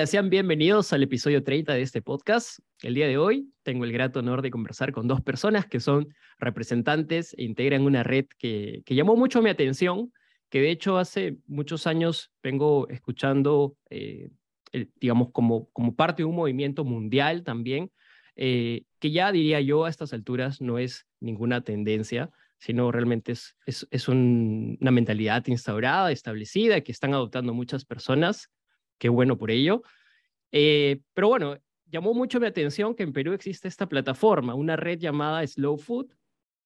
Hola, sean bienvenidos al episodio 30 de este podcast. El día de hoy tengo el grato honor de conversar con dos personas que son representantes e integran una red que, llamó mucho mi atención, que de hecho hace muchos años vengo escuchando, eh, digamos, como, como parte de un movimiento mundial también, eh, que ya diría yo a estas alturas no es ninguna tendencia, sino realmente es, es, una mentalidad instaurada, establecida, que están adoptando muchas personas qué bueno por ello. Eh, pero bueno, llamó mucho mi atención que en Perú existe esta plataforma, una red llamada Slow Food,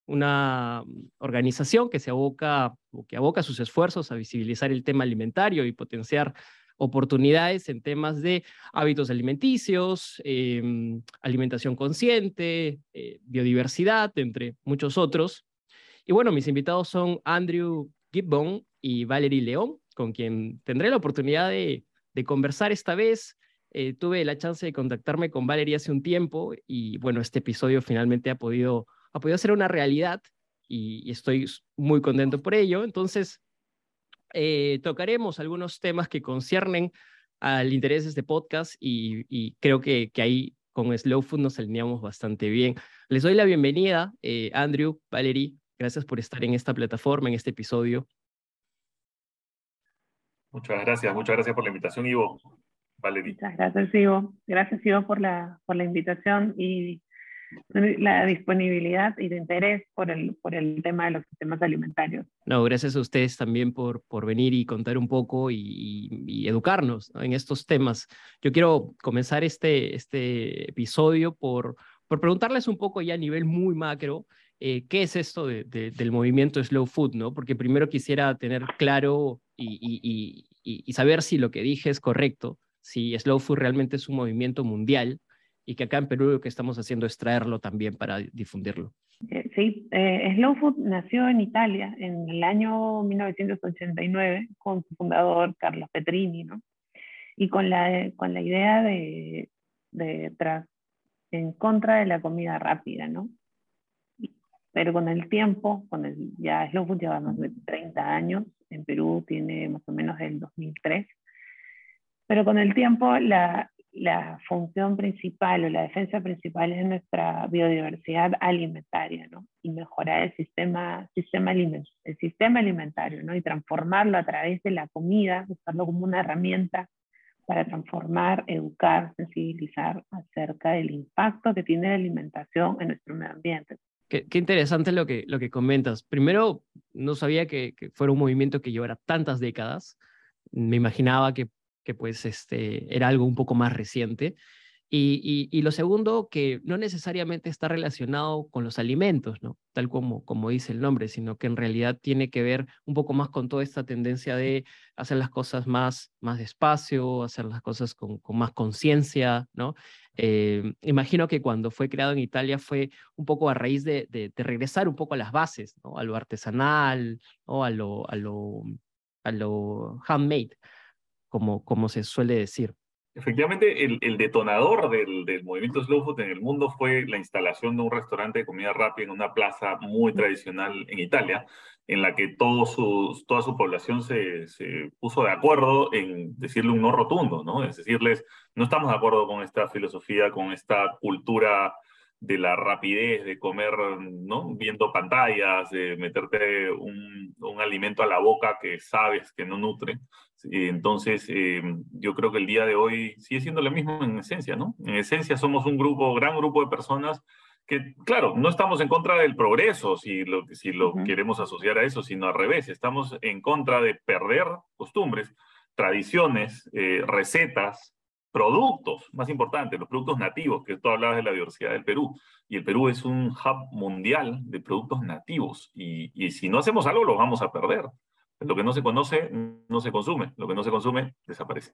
una mm, organización que se aboca o que aboca sus esfuerzos a visibilizar el tema alimentario y potenciar oportunidades en temas de hábitos alimenticios, em, alimentación consciente, eh, biodiversidad, entre muchos otros. Y bueno, mis invitados son Andrew Gibbon y Valerie León, con quien tendré la oportunidad de de conversar esta vez. Eh, tuve la chance de contactarme con Valeria hace un tiempo y bueno, este episodio finalmente ha podido, ha podido ser una realidad y, estoy muy contento por ello. Entonces, eh, tocaremos algunos temas que conciernen al interés de este podcast y, creo que, que, ahí con Slow Food nos alineamos bastante bien. Les doy la bienvenida, eh, Andrew, Valerie, gracias por estar en esta plataforma, en este episodio. Muchas gracias, muchas gracias por la invitación, Ivo. Valerie. Muchas gracias, Ivo. Gracias, Ivo, por la, por la invitación y la disponibilidad y de interés por el, por el tema de los sistemas alimentarios. No, gracias a ustedes también por, por venir y contar un poco y, educarnos en estos temas. Yo quiero comenzar este, este episodio por, por preguntarles un poco ya a nivel muy macro, eh, ¿qué es esto de, del movimiento Slow Food? ¿no? Porque primero quisiera tener claro y, y, saber si lo que dije es correcto, si Slow Food realmente es un movimiento mundial y que acá en Perú lo que estamos haciendo es traerlo también para difundirlo. Eh, sí, eh, Slow Food nació en Italia en el año 1989 con su fundador Carlos Petrini, ¿no? Y con la, con la idea de, de tras, en contra de la comida rápida, ¿no? Pero con el tiempo, con el, ya Slow Food lleva más de 30 años, en Perú tiene más o menos del 2003. Pero con el tiempo la, función principal o la defensa principal es nuestra biodiversidad alimentaria, ¿no? Y mejorar el sistema, el sistema alimentario, ¿no? Y transformarlo a través de la comida, usarlo como una herramienta para transformar, educar, sensibilizar acerca del impacto que tiene la alimentación en nuestro medio ambiente. Qué, interesante lo que, lo que comentas. Primero, no sabía que, fuera un movimiento que llevara tantas décadas. Me imaginaba que, pues este, era algo un poco más reciente. Y, lo segundo, que no necesariamente está relacionado con los alimentos, ¿no? Tal como, como dice el nombre, sino que en realidad tiene que ver un poco más con toda esta tendencia de hacer las cosas más, más despacio, hacer las cosas con, con más conciencia, ¿no? Eh, imagino que cuando fue creado en Italia fue un poco a raíz de, regresar un poco a las bases. A lo artesanal, ¿no? A lo, handmade, como se suele decir. Efectivamente, el, el detonador del, del, movimiento Slow Food en el mundo fue la instalación de un restaurante de comida rápida en una plaza muy tradicional en Italia, en la que todo su, toda su población se, se, puso de acuerdo en decirle un no rotundo, ¿no? Es decirles, no estamos de acuerdo con esta filosofía, con esta cultura de la rapidez de comer, ¿no? Viendo pantallas, de meterte un, un alimento a la boca que sabes que no nutre. Entonces, eh, yo creo que el día de hoy sigue siendo lo mismo en esencia, ¿no? En esencia somos un grupo, gran grupo de personas que, claro, no estamos en contra del progreso, si lo, si lo queremos asociar a eso, sino al revés, estamos en contra de perder costumbres, tradiciones, eh, recetas, productos, más importante, los productos nativos, que tú hablabas de la diversidad del Perú, y el Perú es un hub mundial de productos nativos, y, y si no hacemos algo, los vamos a perder, Lo que no se conoce no se consume, lo que no se consume desaparece.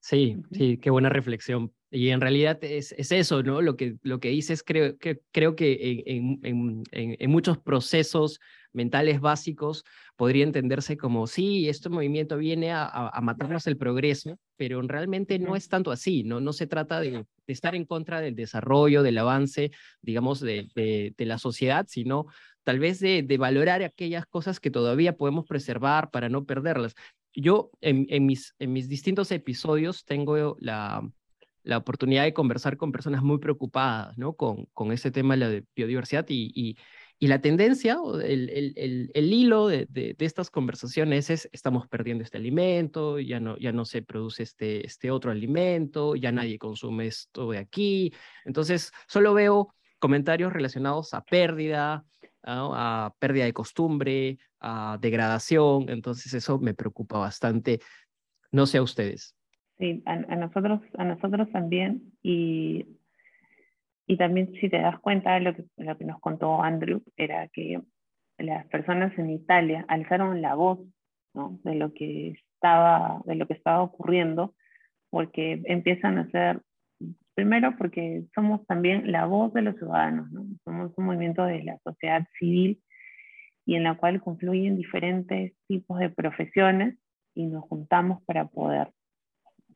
Sí, sí, qué buena reflexión. Y en realidad es, es eso, ¿no? Lo que, lo que dices, creo que, creo que en, en, en, muchos procesos mentales básicos podría entenderse como, sí, este movimiento viene a, a, matarnos el progreso, pero realmente no es tanto así, ¿no? No se trata de, de estar en contra del desarrollo, del avance, digamos, de, de, de la sociedad, sino tal vez de, de, valorar aquellas cosas que todavía podemos preservar para no perderlas yo en, en, mis, en mis distintos episodios tengo la, la oportunidad de conversar con personas muy preocupadas ¿no? con, con ese tema de la biodiversidad y, y, y la tendencia, el, el, el, hilo de, de, de, estas conversaciones es estamos perdiendo este alimento, ya no, ya no se produce este, este otro alimento, ya nadie consume esto de aquí. Entonces, solo veo comentarios relacionados a pérdida, a pérdida de costumbre, a degradación, entonces eso me preocupa bastante. No sé a ustedes. Sí, a, nosotros, a nosotros también, y, y también si te das cuenta, lo que, lo que nos contó Andrew era que las personas en Italia alzaron la voz de, lo que estaba, de lo que estaba ocurriendo, porque empiezan a ser Primero porque somos también la voz de los ciudadanos, ¿no? somos un movimiento de la sociedad civil y en la cual confluyen diferentes tipos de profesiones y nos juntamos para poder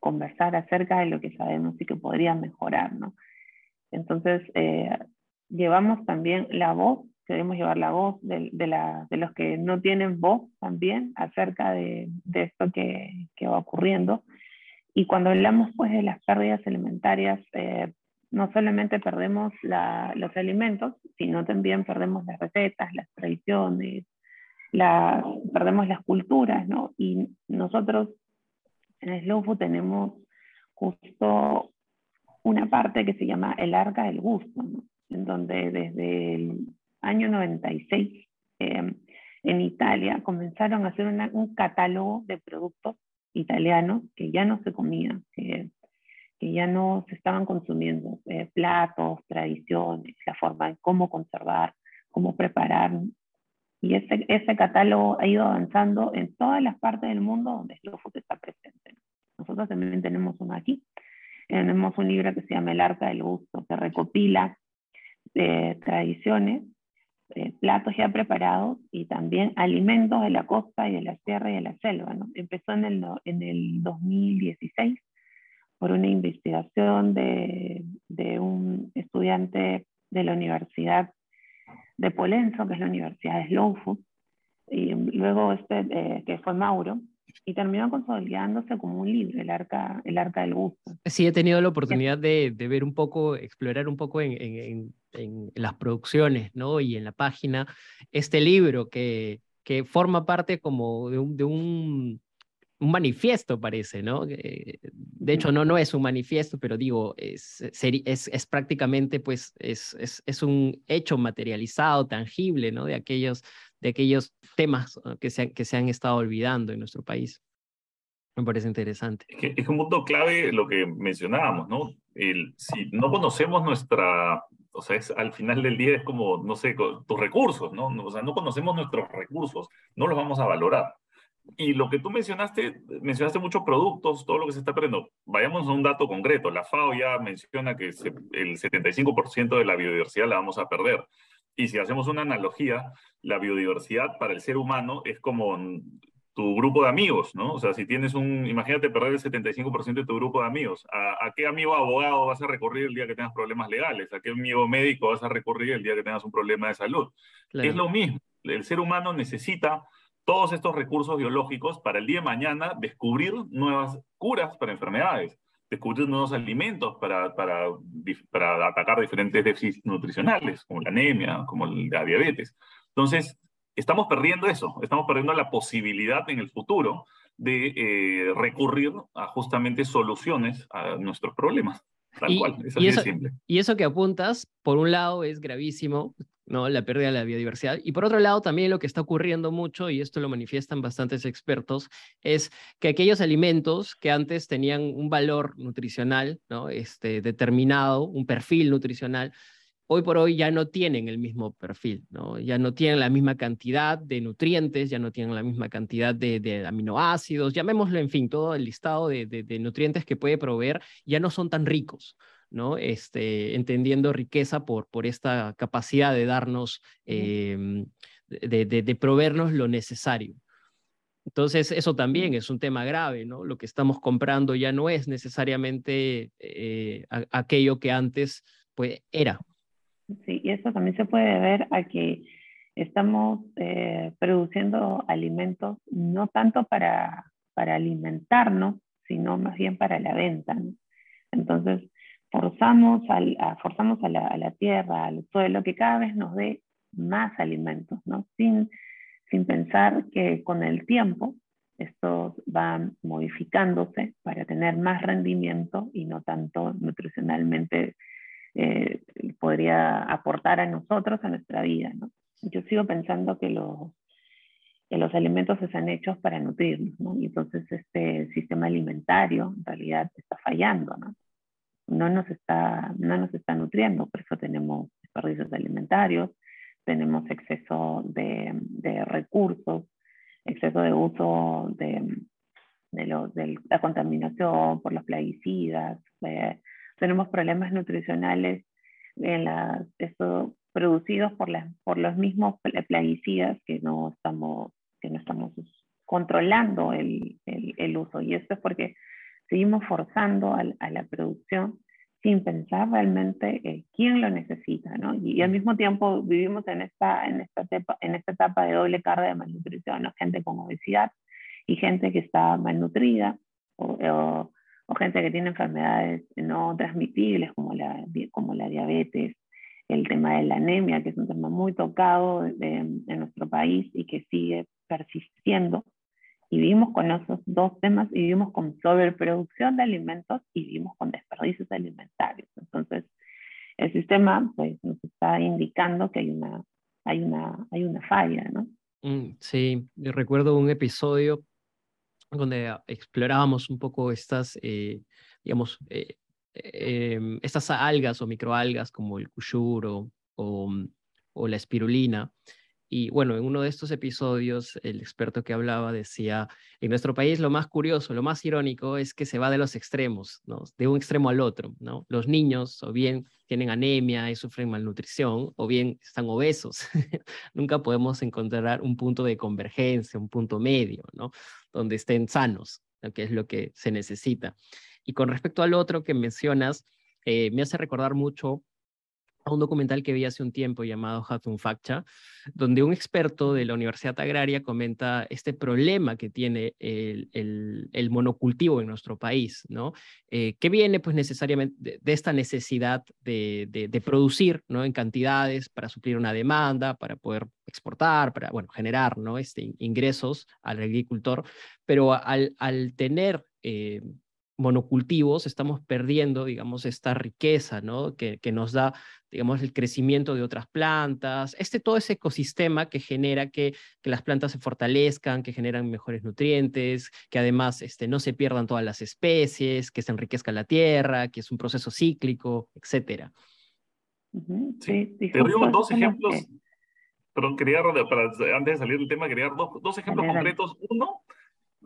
conversar acerca de lo que sabemos y que podría mejorar. ¿no? Entonces, eh, llevamos también la voz, queremos llevar la voz de, de, la, de, los que no tienen voz también acerca de, de esto que, que va ocurriendo y cuando hablamos pues de las pérdidas alimentarias, eh, no solamente perdemos la, los alimentos, sino también perdemos las recetas, las tradiciones, perdemos las culturas, ¿no? Y nosotros en Slow tenemos justo una parte que se llama el arca del gusto, ¿no? en donde desde el año 96 eh, en Italia comenzaron a hacer un catálogo de productos italianos que ya no se comían, que, que ya no se estaban consumiendo, eh, platos, tradiciones, la forma en cómo conservar, cómo preparar. Y ese, ese catálogo ha ido avanzando en todas las partes del mundo donde Slow Food está presente. Nosotros también tenemos uno aquí. Tenemos un libro que se llama El Arca del Gusto, que recopila eh, tradiciones eh, platos ya preparados y también alimentos de la costa y de la sierra y de la selva. ¿no? Empezó en el, en el 2016 por una investigación de, de, un estudiante de la Universidad de Polenzo, que es la Universidad de Slow Food, y luego este, eh, que fue Mauro, y terminó consolidándose como un libro, el arca, el arca del gusto. Sí, he tenido la oportunidad de, de ver un poco, explorar un poco en, en, en, las producciones ¿no? y en la página este libro que, que forma parte como de un, de un, un manifiesto, parece, ¿no? De hecho, no, no es un manifiesto, pero digo, es, es, es prácticamente, pues, es, es, es un hecho materializado, tangible, ¿no? De aquellos, de aquellos temas que se, que se han estado olvidando en nuestro país. Me parece interesante. Es, que es un punto clave lo que mencionábamos, ¿no? El, si no conocemos nuestra, o sea, es, al final del día es como, no sé, tus recursos, ¿no? O sea, no conocemos nuestros recursos, no los vamos a valorar. Y lo que tú mencionaste, mencionaste muchos productos, todo lo que se está perdiendo. Vayamos a un dato concreto. La FAO ya menciona que se, el 75% de la biodiversidad la vamos a perder. Y si hacemos una analogía, la biodiversidad para el ser humano es como tu grupo de amigos, ¿no? O sea, si tienes un, imagínate perder el 75% de tu grupo de amigos, ¿A, ¿A, qué amigo abogado vas a recurrir el día que tengas problemas legales? ¿A qué amigo médico vas a recurrir el día que tengas un problema de salud? Claro. Es lo mismo, el ser humano necesita todos estos recursos biológicos para el día de mañana descubrir nuevas curas para enfermedades, descubrir nuevos alimentos para, para, para atacar diferentes déficits nutricionales, como la anemia, como la diabetes. Entonces, estamos perdiendo eso, estamos perdiendo la posibilidad en el futuro de eh, recurrir a justamente soluciones a nuestros problemas. Tal y, cual, es y eso, simple. Y eso que apuntas, por un lado, es gravísimo, ¿no? la pérdida de la biodiversidad. Y por otro lado, también lo que está ocurriendo mucho, y esto lo manifiestan bastantes expertos, es que aquellos alimentos que antes tenían un valor nutricional ¿no? este, determinado, un perfil nutricional, hoy por hoy ya no tienen el mismo perfil, ¿no? ya no tienen la misma cantidad de nutrientes, ya no tienen la misma cantidad de, aminoácidos, llamémoslo, en fin, todo el listado de, nutrientes que puede proveer, ya no son tan ricos. ¿No? Este, entendiendo riqueza por, por esta capacidad de darnos, em, de, proveernos lo necesario. Entonces, eso también es un tema grave, ¿no? Lo que estamos comprando ya no es necesariamente eh, aquello que antes pues, era. Sí, y eso también se puede ver a que estamos eh, produciendo alimentos no tanto para, para alimentarnos, sino más bien para la venta. Entonces, forzamos, al, a, forzamos a la, a tierra, al suelo, que cada vez nos dé más alimentos, ¿no? Sin, sin pensar que con el tiempo estos van modificándose para tener más rendimiento y no tanto nutricionalmente eh, podría aportar a nosotros, a nuestra vida. Yo sigo pensando que los, que los alimentos están hechos para nutrirnos, ¿no? y entonces este sistema alimentario en realidad está fallando, ¿no? No nos está, no nos está nutriendo, por eso tenemos desperdicios alimentarios, tenemos exceso de, de recursos, exceso de uso de, de, lo, la contaminación por los plaguicidas, tenemos problemas nutricionales en esto, producidos por, las, por los mismos plaguicidas que no estamos, que no estamos controlando el, el, el uso. Y esto es porque seguimos forzando a, a la producción sin pensar realmente eh, quién lo necesita, ¿no? Y, al mismo tiempo vivimos en esta, en, esta etapa, en esta etapa de doble carga de malnutrición, ¿no? Gente con obesidad y gente que está malnutrida o, o, gente que tiene enfermedades no transmitibles como la, como la diabetes, el tema de la anemia, que es un tema muy tocado en nuestro país y que sigue persistiendo y vivimos con esos dos temas y vivimos con sobreproducción de alimentos y vivimos con desperdicios alimentarios. Entonces, el sistema pues, nos está indicando que hay una, hay una, hay una falla, ¿no? Mm, sí, recuerdo un episodio donde explorábamos un poco estas, eh, digamos, eh, em, estas algas o microalgas como el kushuro o, o la espirulina, y bueno, en uno de estos episodios, el experto que hablaba decía, en nuestro país lo más curioso, lo más irónico es que se va de los extremos, de un extremo al otro. Los niños o bien tienen anemia y sufren malnutrición, o bien están obesos. Nunca podemos encontrar un punto de convergencia, un punto medio, donde estén sanos, que es lo que se necesita. Y con respecto al otro que mencionas, eh, me hace recordar mucho a un documental que vi hace un tiempo llamado Hatun Faccha, donde un experto de la Universidad Agraria comenta este problema que tiene el, el, monocultivo en nuestro país, ¿no? Eh, que viene pues necesariamente de, esta necesidad de, de, producir, ¿no? En cantidades para suplir una demanda, para poder exportar, para, bueno, generar, ¿no? Este, ingresos al agricultor, pero al, al tener... Eh, monocultivos, estamos perdiendo, digamos, esta riqueza, ¿no? Que, que, nos da, digamos, el crecimiento de otras plantas, este todo ese ecosistema que genera que, que las plantas se fortalezcan, que generan mejores nutrientes, que además este, no se pierdan todas las especies, que se enriquezca la tierra, que es un proceso cíclico, etcétera. Sí, Te doy dos ejemplos, perdón, quería, para, antes de salir del tema, quería dar dos, dos ejemplos concretos. Uno,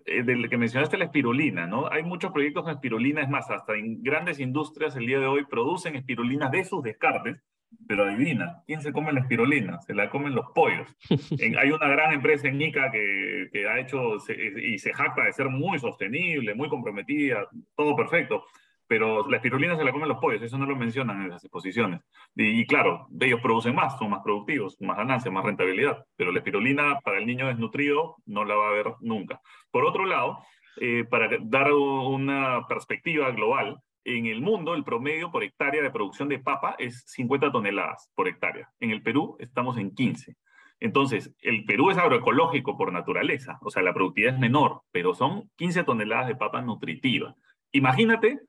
del que mencionaste, la espirulina, ¿no? Hay muchos proyectos con espirulina, es más, hasta en grandes industrias el día de hoy producen espirulinas de sus descartes, pero adivina, ¿quién se come la espirulina? Se la comen los pollos. hay una gran empresa en Ica que, que ha hecho y se jacta de ser muy sostenible, muy comprometida, todo perfecto pero la espirulina se la comen los pollos, eso no lo mencionan en las exposiciones. Y, claro, ellos producen más, son más productivos, más ganancia, más rentabilidad, pero la espirulina para el niño desnutrido no la va a ver nunca. Por otro lado, eh, para dar una perspectiva global, en el mundo el promedio por hectárea de producción de papa es 50 toneladas por hectárea. En el Perú estamos en 15. Entonces, el Perú es agroecológico por naturaleza, o sea, la productividad es menor, pero son 15 toneladas de papa nutritiva. Imagínate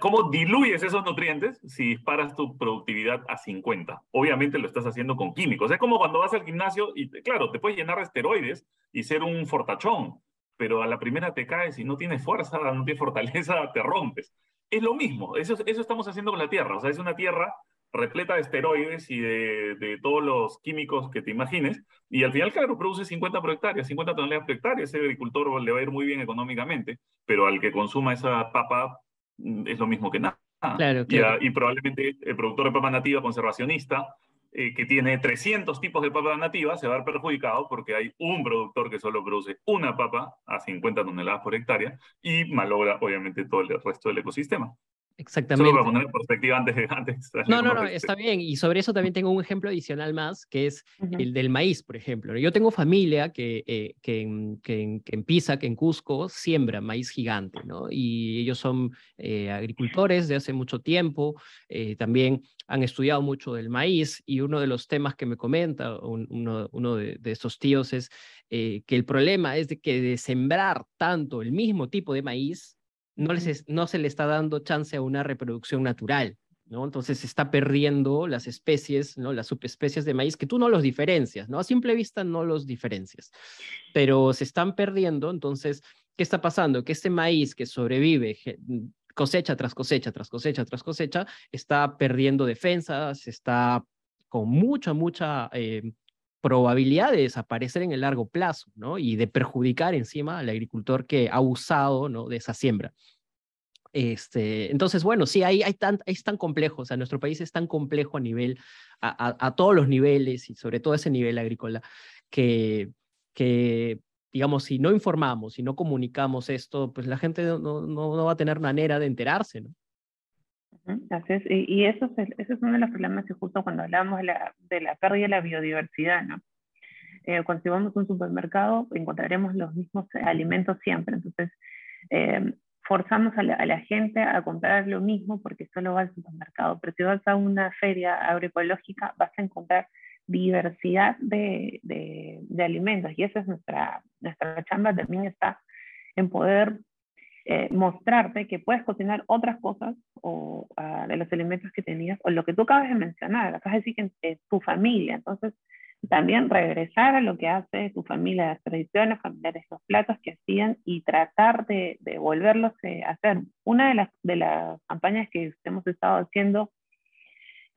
¿Cómo diluyes esos nutrientes si disparas tu productividad a 50? Obviamente lo estás haciendo con químicos. Es como cuando vas al gimnasio y, claro, te puedes llenar de esteroides y ser un fortachón, pero a la primera te caes y no tienes fuerza, no tienes fortaleza, te rompes. Es lo mismo, eso, eso estamos haciendo con la Tierra. O sea, es una Tierra repleta de esteroides y de, todos los químicos que te imagines, y al final, claro, produce 50 por hectárea, 50 toneladas por hectárea, ese agricultor le va a ir muy bien económicamente, pero al que consuma esa papa es lo mismo que nada. Claro, Y, probablemente el productor de papa nativa conservacionista, eh, que tiene 300 tipos de papa nativa, se va a ver perjudicado porque hay un productor que solo produce una papa a 50 toneladas por hectárea y malogra obviamente todo el resto del ecosistema. Exactamente. Solo para poner en perspectiva antes, antes No, no, no, está bien. Y sobre eso también tengo un ejemplo adicional más, que es el del maíz, por ejemplo. Yo tengo familia que, eh, que, en, que, en, que en Pisa, que en Cusco, siembra maíz gigante, ¿no? Y ellos son eh, agricultores de hace mucho tiempo, eh, también han estudiado mucho del maíz y uno de los temas que me comenta uno, uno de, de, estos tíos es que el problema es de que de sembrar tanto el mismo tipo de maíz, no, les no se le está dando chance a una reproducción natural, ¿no? Entonces se está perdiendo las especies, ¿no? Las subespecies de maíz que tú no los diferencias, ¿no? A simple vista no los diferencias, pero se están perdiendo, entonces, ¿qué está pasando? Que este maíz que sobrevive cosecha tras cosecha, tras cosecha, tras cosecha, está perdiendo defensas, está con mucha, mucha eh, probabilidad de desaparecer en el largo plazo, ¿no? Y de perjudicar encima al agricultor que ha usado, ¿no? De esa siembra. Este, entonces, bueno, sí, hay, hay tan, es tan complejo, o sea, nuestro país es tan complejo a nivel, a, a, todos los niveles y sobre todo ese nivel agrícola, que, que, digamos, si no informamos, si no comunicamos esto, pues la gente no, no, no va a tener manera de enterarse, ¿no? Así es, y, eso, es, uno de los problemas que justo cuando hablamos de la, de la pérdida de la biodiversidad, ¿no? Eh, cuando si vamos a un supermercado encontraremos los mismos alimentos siempre, entonces eh, forzamos a la, gente a comprar lo mismo porque solo va al supermercado, pero si vas a una feria agroecológica vas a encontrar diversidad de, de, de alimentos y esa es nuestra, nuestra chamba también está en poder eh, mostrarte que puedes cocinar otras cosas o, ah, de los alimentos que tenías, o lo que tú acabas de mencionar, acabas de decir que es tu familia, entonces también regresar a lo que hace tu familia, las tradiciones familiares, los platos que hacían y tratar de, de volverlos eh, a hacer. Una de las, de las campañas que hemos estado haciendo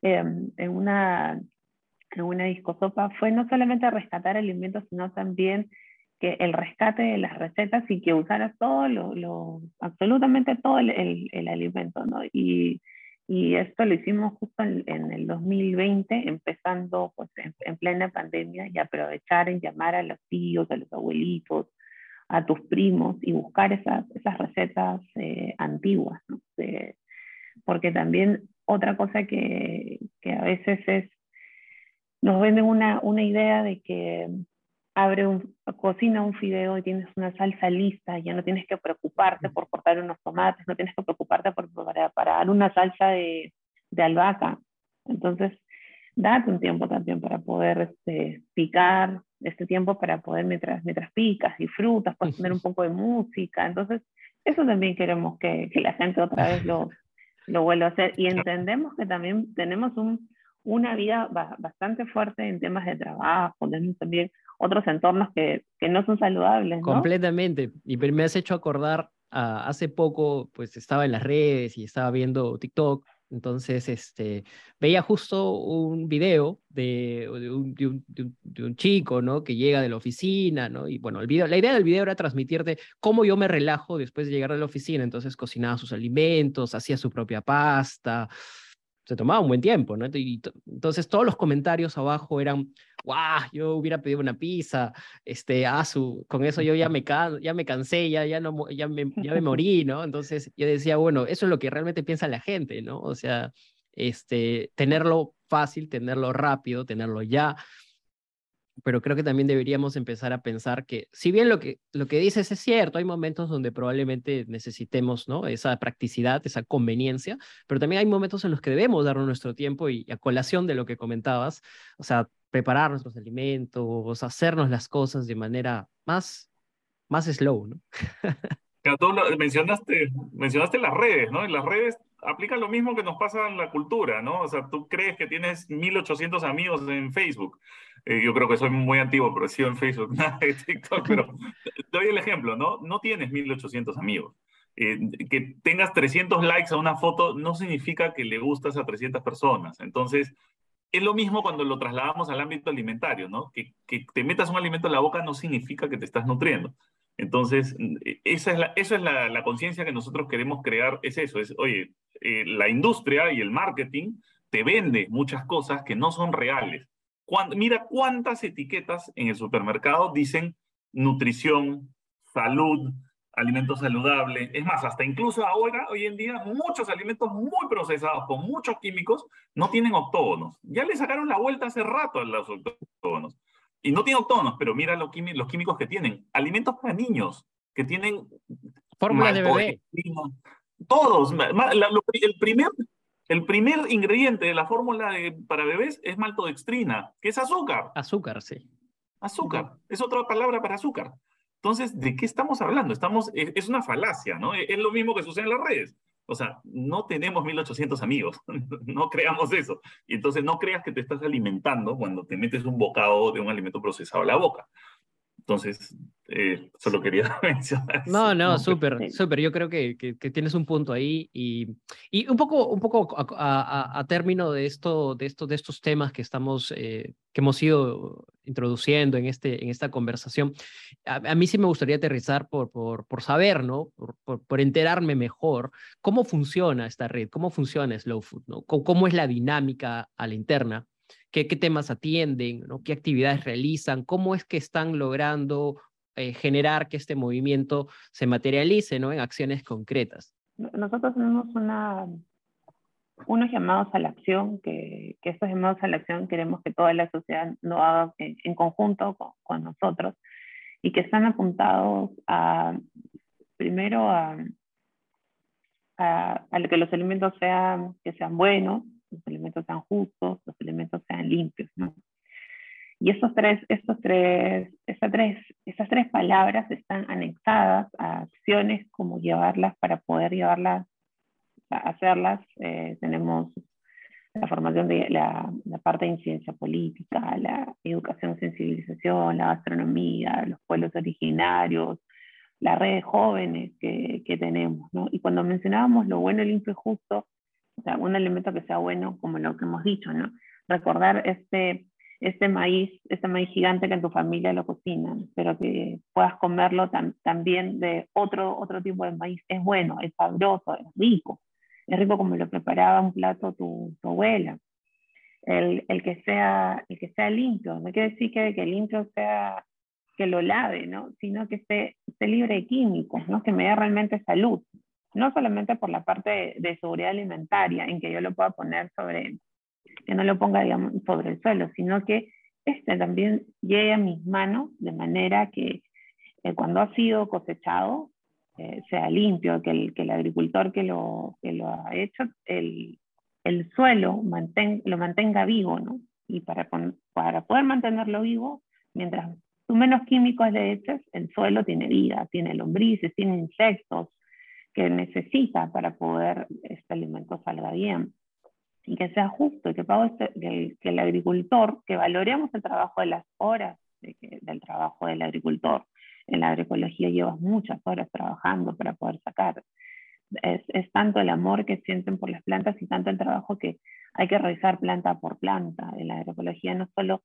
em, en, una, en una discosopa fue no solamente rescatar alimentos, sino también que el rescate de las recetas y que usara todo lo, absolutamente todo el, el, alimento, ¿no? Y, y, esto lo hicimos justo en, el 2020, empezando pues en, plena pandemia y aprovechar en llamar a los tíos, a los abuelitos, a tus primos y buscar esas, esas recetas eh, antiguas, ¿no? porque también otra cosa que, que a veces es, nos venden una, una idea de que abre un, cocina un fideo y tienes una salsa lista, ya no tienes que preocuparte por cortar unos tomates, no tienes que preocuparte por preparar una salsa de, de, albahaca. Entonces, date un tiempo también para poder este, picar, este tiempo para poder, mientras, mientras picas y frutas, puedes poner un poco de música. Entonces, eso también queremos que, que la gente otra vez lo, lo vuelva a hacer. Y entendemos que también tenemos un, una vida bastante fuerte en temas de trabajo, tenemos también otros entornos que, que no son saludables. Completamente. Y me has hecho acordar, hace poco pues estaba en las redes y estaba viendo TikTok, entonces este, veía justo un video de, de, un, de, un, chico ¿no? que llega de la oficina, ¿no? y bueno, el video, la idea del video era transmitirte cómo yo me relajo después de llegar de la oficina, entonces cocinaba sus alimentos, hacía su propia pasta, se tomaba un buen tiempo, ¿no? Entonces todos los comentarios abajo eran, guau, yo hubiera pedido una pizza, este, ah, su, con eso yo ya me, ya me cansé, ya, ya, no, ya, me, ya me morí, ¿no? Entonces yo decía, bueno, eso es lo que realmente piensa la gente, ¿no? O sea, este, tenerlo fácil, tenerlo rápido, tenerlo ya, pero creo que también deberíamos empezar a pensar que, si bien lo que, lo que dices es cierto, hay momentos donde probablemente necesitemos ¿no? esa practicidad, esa conveniencia, pero también hay momentos en los que debemos darnos nuestro tiempo y a colación de lo que comentabas, o sea, preparar nuestros alimentos, hacernos las cosas de manera más, más slow, ¿no? mencionaste, mencionaste las redes, ¿no? En las redes aplica lo mismo que nos pasa en la cultura, ¿no? O sea, tú crees que tienes 1800 amigos en Facebook. Eh, yo creo que soy muy antiguo, pero he sido en Facebook, nada de TikTok, pero doy el ejemplo, ¿no? No tienes 1800 amigos. eh, que tengas 300 likes a una foto no significa que le gustas a 300 personas. Entonces, es lo mismo cuando lo trasladamos al ámbito alimentario, ¿no? Que, que te metas un alimento en la boca no significa que te estás nutriendo. Entonces, e, esa es la, es la conciencia que nosotros queremos crear, es eso, es, oye, eh, la industria y el marketing te vende muchas cosas que no son reales. mira cuántas etiquetas en el supermercado dicen nutrición, salud, alimento saludable. Es más, hasta incluso ahora, hoy en día, muchos alimentos muy procesados con muchos químicos no tienen octógonos. Ya le sacaron la vuelta hace rato a los octógonos. Y no tienen octógonos, pero mira los, los químicos que tienen. Alimentos para niños, que tienen... Fórmula de bebé. Todos. el, primer, el primer ingrediente de la fórmula para bebés es maltodextrina, que es azúcar. Azúcar, sí. Azúcar. Es otra palabra para azúcar. Entonces, ¿de qué estamos hablando? Estamos, es, una falacia, ¿no? Es lo mismo que sucede en las redes. O sea, no tenemos 1800 amigos, no creamos eso. Y entonces no creas que te estás alimentando cuando te metes un bocado de un alimento procesado a la boca. Entonces, eh, solo quería mencionar. No, no, súper, súper. Yo creo que, que, tienes un punto ahí y, y un poco, un poco a, a, término de, esto, de, esto, de estos temas que, estamos, eh, que hemos ido introduciendo en, este, en esta conversación. A, mí sí me gustaría aterrizar por, por, por saber, ¿no? Por, por, enterarme mejor cómo funciona esta red, cómo funciona Slow Food, ¿no? cómo es la dinámica a la interna qué, temas atienden, ¿no? qué actividades realizan, cómo es que están logrando eh, generar que este movimiento se materialice ¿no? en acciones concretas. Nosotros tenemos una, unos llamados a la acción, que, que, estos llamados a la acción queremos que toda la sociedad lo haga en, conjunto con, nosotros y que están apuntados a, primero a, a, a que los alimentos sean, que sean buenos, los elementos sean justos, los elementos sean limpios, ¿no? Y estos tres, estos tres, esas tres, esas tres palabras están anexadas a acciones como llevarlas para poder llevarlas, hacerlas. Eh, tenemos la formación de la, la, parte de incidencia política, la educación, sensibilización, la gastronomía, los pueblos originarios, la red de jóvenes que, que tenemos, ¿no? Y cuando mencionábamos lo bueno, limpio y justo, o sea, un alimento que sea bueno, como lo que hemos dicho, ¿no? Recordar este, este maíz, este maíz gigante que en tu familia lo cocinan, pero que puedas comerlo también de otro, otro tipo de maíz. Es bueno, es sabroso, es rico. Es rico como lo preparaba un plato tu, abuela. El, el, que sea, el que sea limpio, no quiere decir que, que limpio sea que lo lave, ¿no? sino que esté, esté libre de químicos, ¿no? que me dé realmente salud no solamente por la parte de, seguridad alimentaria, en que yo lo pueda poner sobre, que no lo ponga, sobre el suelo, sino que este también llegue a mis manos de manera que eh, cuando ha sido cosechado eh, sea limpio, que el, que el agricultor que lo, que lo ha hecho, el, el suelo lo mantenga vivo, ¿no? Y para, para poder mantenerlo vivo, mientras tú menos químicos le eches, el suelo tiene vida, tiene lombrices, tiene insectos, que necesita para poder este alimento salga bien y que sea justo y que, este, que, el, agricultor, que valoremos el trabajo de las horas del trabajo del agricultor. En la agroecología llevas muchas horas trabajando para poder sacar. Es, es, tanto el amor que sienten por las plantas y tanto el trabajo que hay que realizar planta por planta. En la agroecología no solo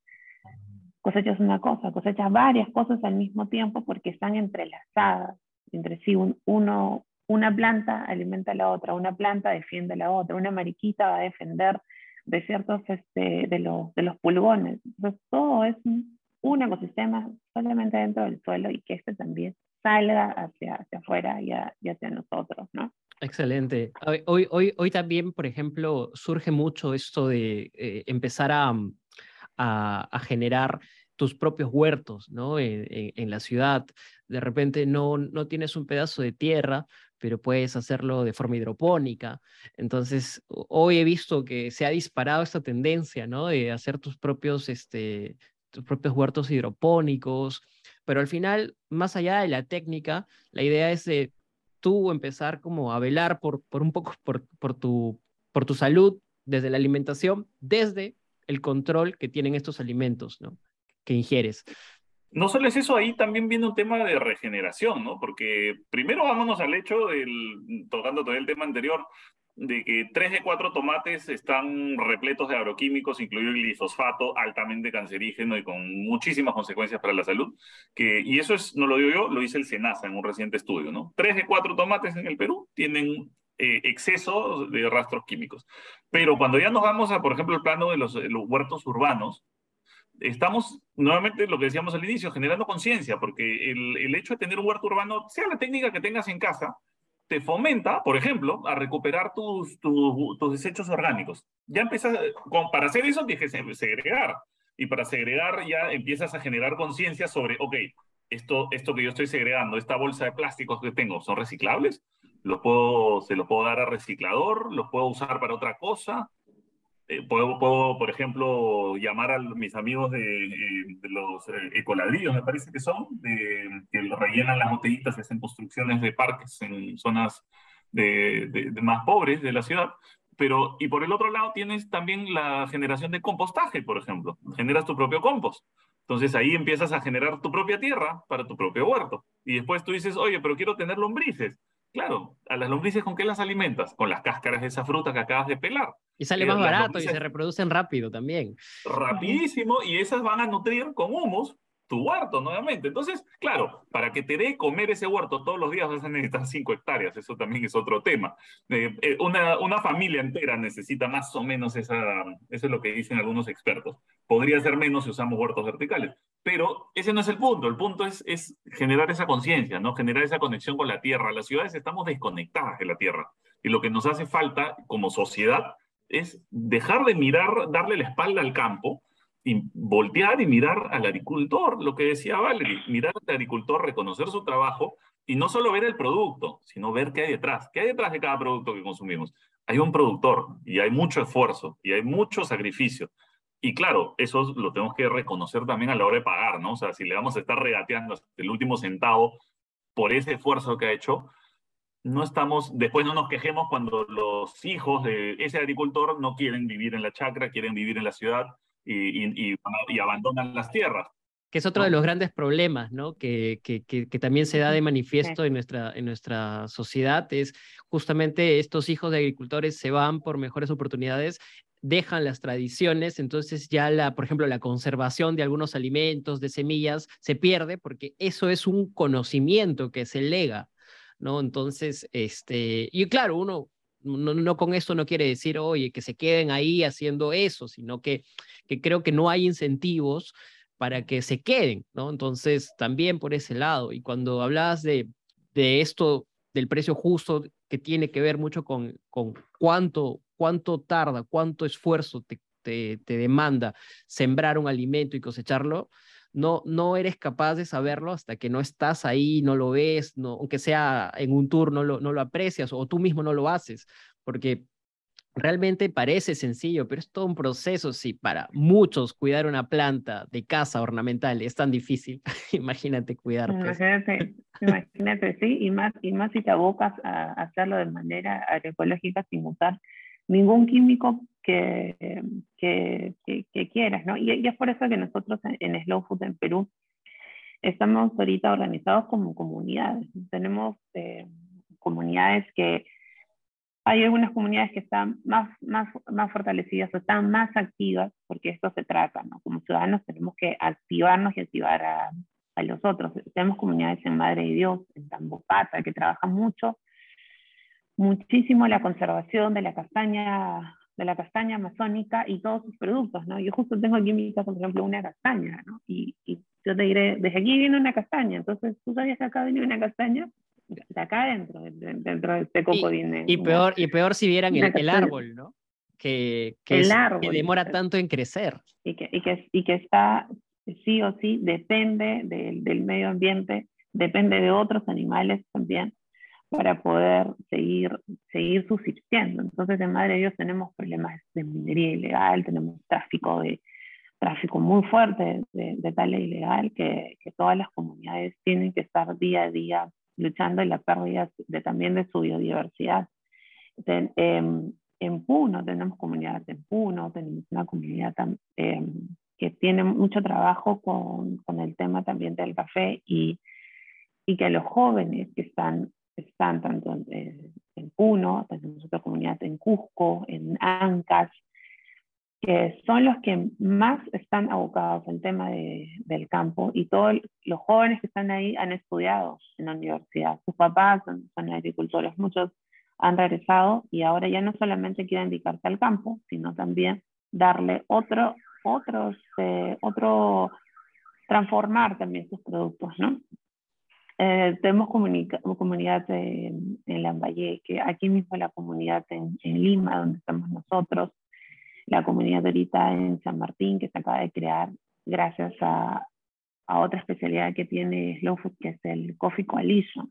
cosechas una cosa, cosechas varias cosas al mismo tiempo porque están entrelazadas entre sí. uno, una planta alimenta a la otra, una planta defiende a la otra, una mariquita va a defender de ciertos, este, de, los, pulgones. Entonces, todo es un, ecosistema solamente dentro del suelo y que este también salga hacia, hacia afuera y, hacia nosotros, ¿no? Excelente. Hoy, hoy, hoy también, por ejemplo, surge mucho esto de eh, empezar a, a, generar tus propios huertos, ¿no? En, en, la ciudad. De repente no, no tienes un pedazo de tierra, pero puedes hacerlo de forma hidropónica. Entonces, hoy he visto que se ha disparado esta tendencia, ¿no? De hacer tus propios, este, tus propios huertos hidropónicos, pero al final, más allá de la técnica, la idea es de tú empezar como a velar por, por un poco por, por, tu, por tu salud desde la alimentación, desde el control que tienen estos alimentos, ¿no? Que ingieres. No solo es eso, ahí también viene un tema de regeneración, ¿no? Porque primero vámonos al hecho del, tocando todo el tema anterior, de que tres de cuatro tomates están repletos de agroquímicos, incluido el glifosfato, altamente cancerígeno y con muchísimas consecuencias para la salud. Que, y eso es, no lo digo yo, lo dice el SENASA en un reciente estudio, ¿no? Tres de cuatro tomates en el Perú tienen eh, exceso de rastros químicos. Pero cuando ya nos vamos a, por ejemplo, el plano de los, los huertos urbanos, estamos nuevamente lo que decíamos al inicio, generando conciencia, porque el, el, hecho de tener un huerto urbano, sea la técnica que tengas en casa, te fomenta, por ejemplo, a recuperar tus, tus, tus desechos orgánicos. Ya empiezas, con, para hacer eso tienes segregar, y para segregar ya empiezas a generar conciencia sobre, ok, esto, esto que yo estoy segregando, esta bolsa de plásticos que tengo, ¿son reciclables? ¿Los puedo, ¿Se los puedo dar a reciclador? ¿Los puedo usar para otra cosa? Eh, puedo, por ejemplo, llamar a mis amigos de, eh, de los eh, ecoladrillos, me parece que son, de, que rellenan las botellitas y hacen construcciones de parques en zonas de, de, más pobres de la ciudad. Pero, y por el otro lado tienes también la generación de compostaje, por ejemplo. Generas tu propio compost. Entonces ahí empiezas a generar tu propia tierra para tu propio huerto. Y después tú dices, oye, pero quiero tener lombrices. Claro, a las lombrices ¿con qué las alimentas? Con las cáscaras de esa fruta que acabas de pelar. Y sale más barato y se reproducen rápido también. Rapidísimo y esas van a nutrir con humus tu huerto nuevamente. Entonces, claro, para que te dé comer ese huerto todos los días vas a necesitar 5 hectáreas, eso también es otro tema. Eh, eh, una, una, familia entera necesita más o menos esa, eso es lo que dicen algunos expertos. Podría ser menos si usamos huertos verticales, pero ese no es el punto, el punto es, es generar esa conciencia, ¿no? generar esa conexión con la tierra. Las ciudades estamos desconectadas de la tierra y lo que nos hace falta como sociedad es dejar de mirar, darle la espalda al campo y voltear y mirar al agricultor, lo que decía Valerie, mirar al agricultor, reconocer su trabajo y no solo ver el producto, sino ver qué hay detrás. ¿Qué hay detrás de cada producto que consumimos? Hay un productor y hay mucho esfuerzo y hay mucho sacrificio. Y claro, eso lo tenemos que reconocer también a la hora de pagar, ¿no? O sea, si le vamos a estar regateando hasta el último centavo por ese esfuerzo que ha hecho, no estamos, después no nos quejemos cuando los hijos de ese agricultor no quieren vivir en la chacra, quieren vivir en la ciudad y, y, y abandonan las tierras. Que es otro de los grandes problemas, ¿no? Que, que, que, que, también se da de manifiesto en nuestra, en nuestra sociedad, es justamente estos hijos de agricultores se van por mejores oportunidades dejan las tradiciones, entonces ya la, por ejemplo, la conservación de algunos alimentos, de semillas, se pierde porque eso es un conocimiento que se lega, ¿no? Entonces, este, y claro, uno no, no, con esto no quiere decir, oye, que se queden ahí haciendo eso, sino que, que creo que no hay incentivos para que se queden, ¿no? Entonces, también por ese lado, y cuando hablas de, de esto, del precio justo, que tiene que ver mucho con, con cuánto, cuánto tarda, cuánto esfuerzo te, te, te demanda sembrar un alimento y cosecharlo, no, no eres capaz de saberlo hasta que no estás ahí, no lo ves, no, aunque sea en un tour, no lo, no lo aprecias o tú mismo no lo haces, porque realmente parece sencillo, pero es todo un proceso. Si para muchos cuidar una planta de casa ornamental es tan difícil, imagínate cuidar. Pues. Imagínate, imagínate, sí, y más, y más si te abocas a hacerlo de manera agroecológica sin usar ningún químico que, que, que, quieras, ¿no? Y, y, es por eso que nosotros en, Slow Food en Perú estamos ahorita organizados como comunidades. Tenemos eh, comunidades que, hay algunas comunidades que están más, más, más fortalecidas o están más activas, porque esto se trata, ¿no? Como ciudadanos tenemos que activarnos y activar a, a los otros. Tenemos comunidades en Madre de Dios, en Tambopata, que trabajan mucho muchísimo la conservación de la castaña de la castaña amazónica y todos sus productos, ¿no? Yo justo tengo aquí en mi casa, por ejemplo, una castaña, ¿no? Y, y yo te diré, desde aquí viene una castaña, entonces, ¿tú sabías que acá viene una castaña? De acá dentro, dentro de este coco y, viene... Y peor, y peor si vieran el, el, árbol, ¿no? Que, que, el es, árbol, que demora tanto en crecer. Y que, y, que, y que está, sí o sí, depende del, del medio ambiente, depende de otros animales también, para poder seguir, seguir subsistiendo. Entonces, en Madre de Dios tenemos problemas de minería ilegal, tenemos tráfico, de, tráfico muy fuerte de, de tal ilegal que, todas las comunidades tienen que estar día a día luchando en la pérdida de, también de su biodiversidad. En, en, en, Puno tenemos comunidades en Puno, tenemos una comunidad eh, que tiene mucho trabajo con, con, el tema también del café y, y que los jóvenes que están, están tanto en, en Puno, tenemos otra comunidad en Cusco, en Ancash, que son los que más están abocados al tema de, del campo y todos los jóvenes que están ahí han estudiado en la universidad. Sus papás son, agricultores, muchos han regresado y ahora ya no solamente quieren dedicarse al campo, sino también darle otro, otros, eh, otro, transformar también sus productos, ¿no? Eh, tenemos comunidad en, en Lambayeque, aquí mismo la comunidad en, Lima, donde estamos nosotros, la comunidad ahorita en San Martín que se acaba de crear gracias a, a otra especialidad que tiene Slow Food, que es el Coffee Coalition,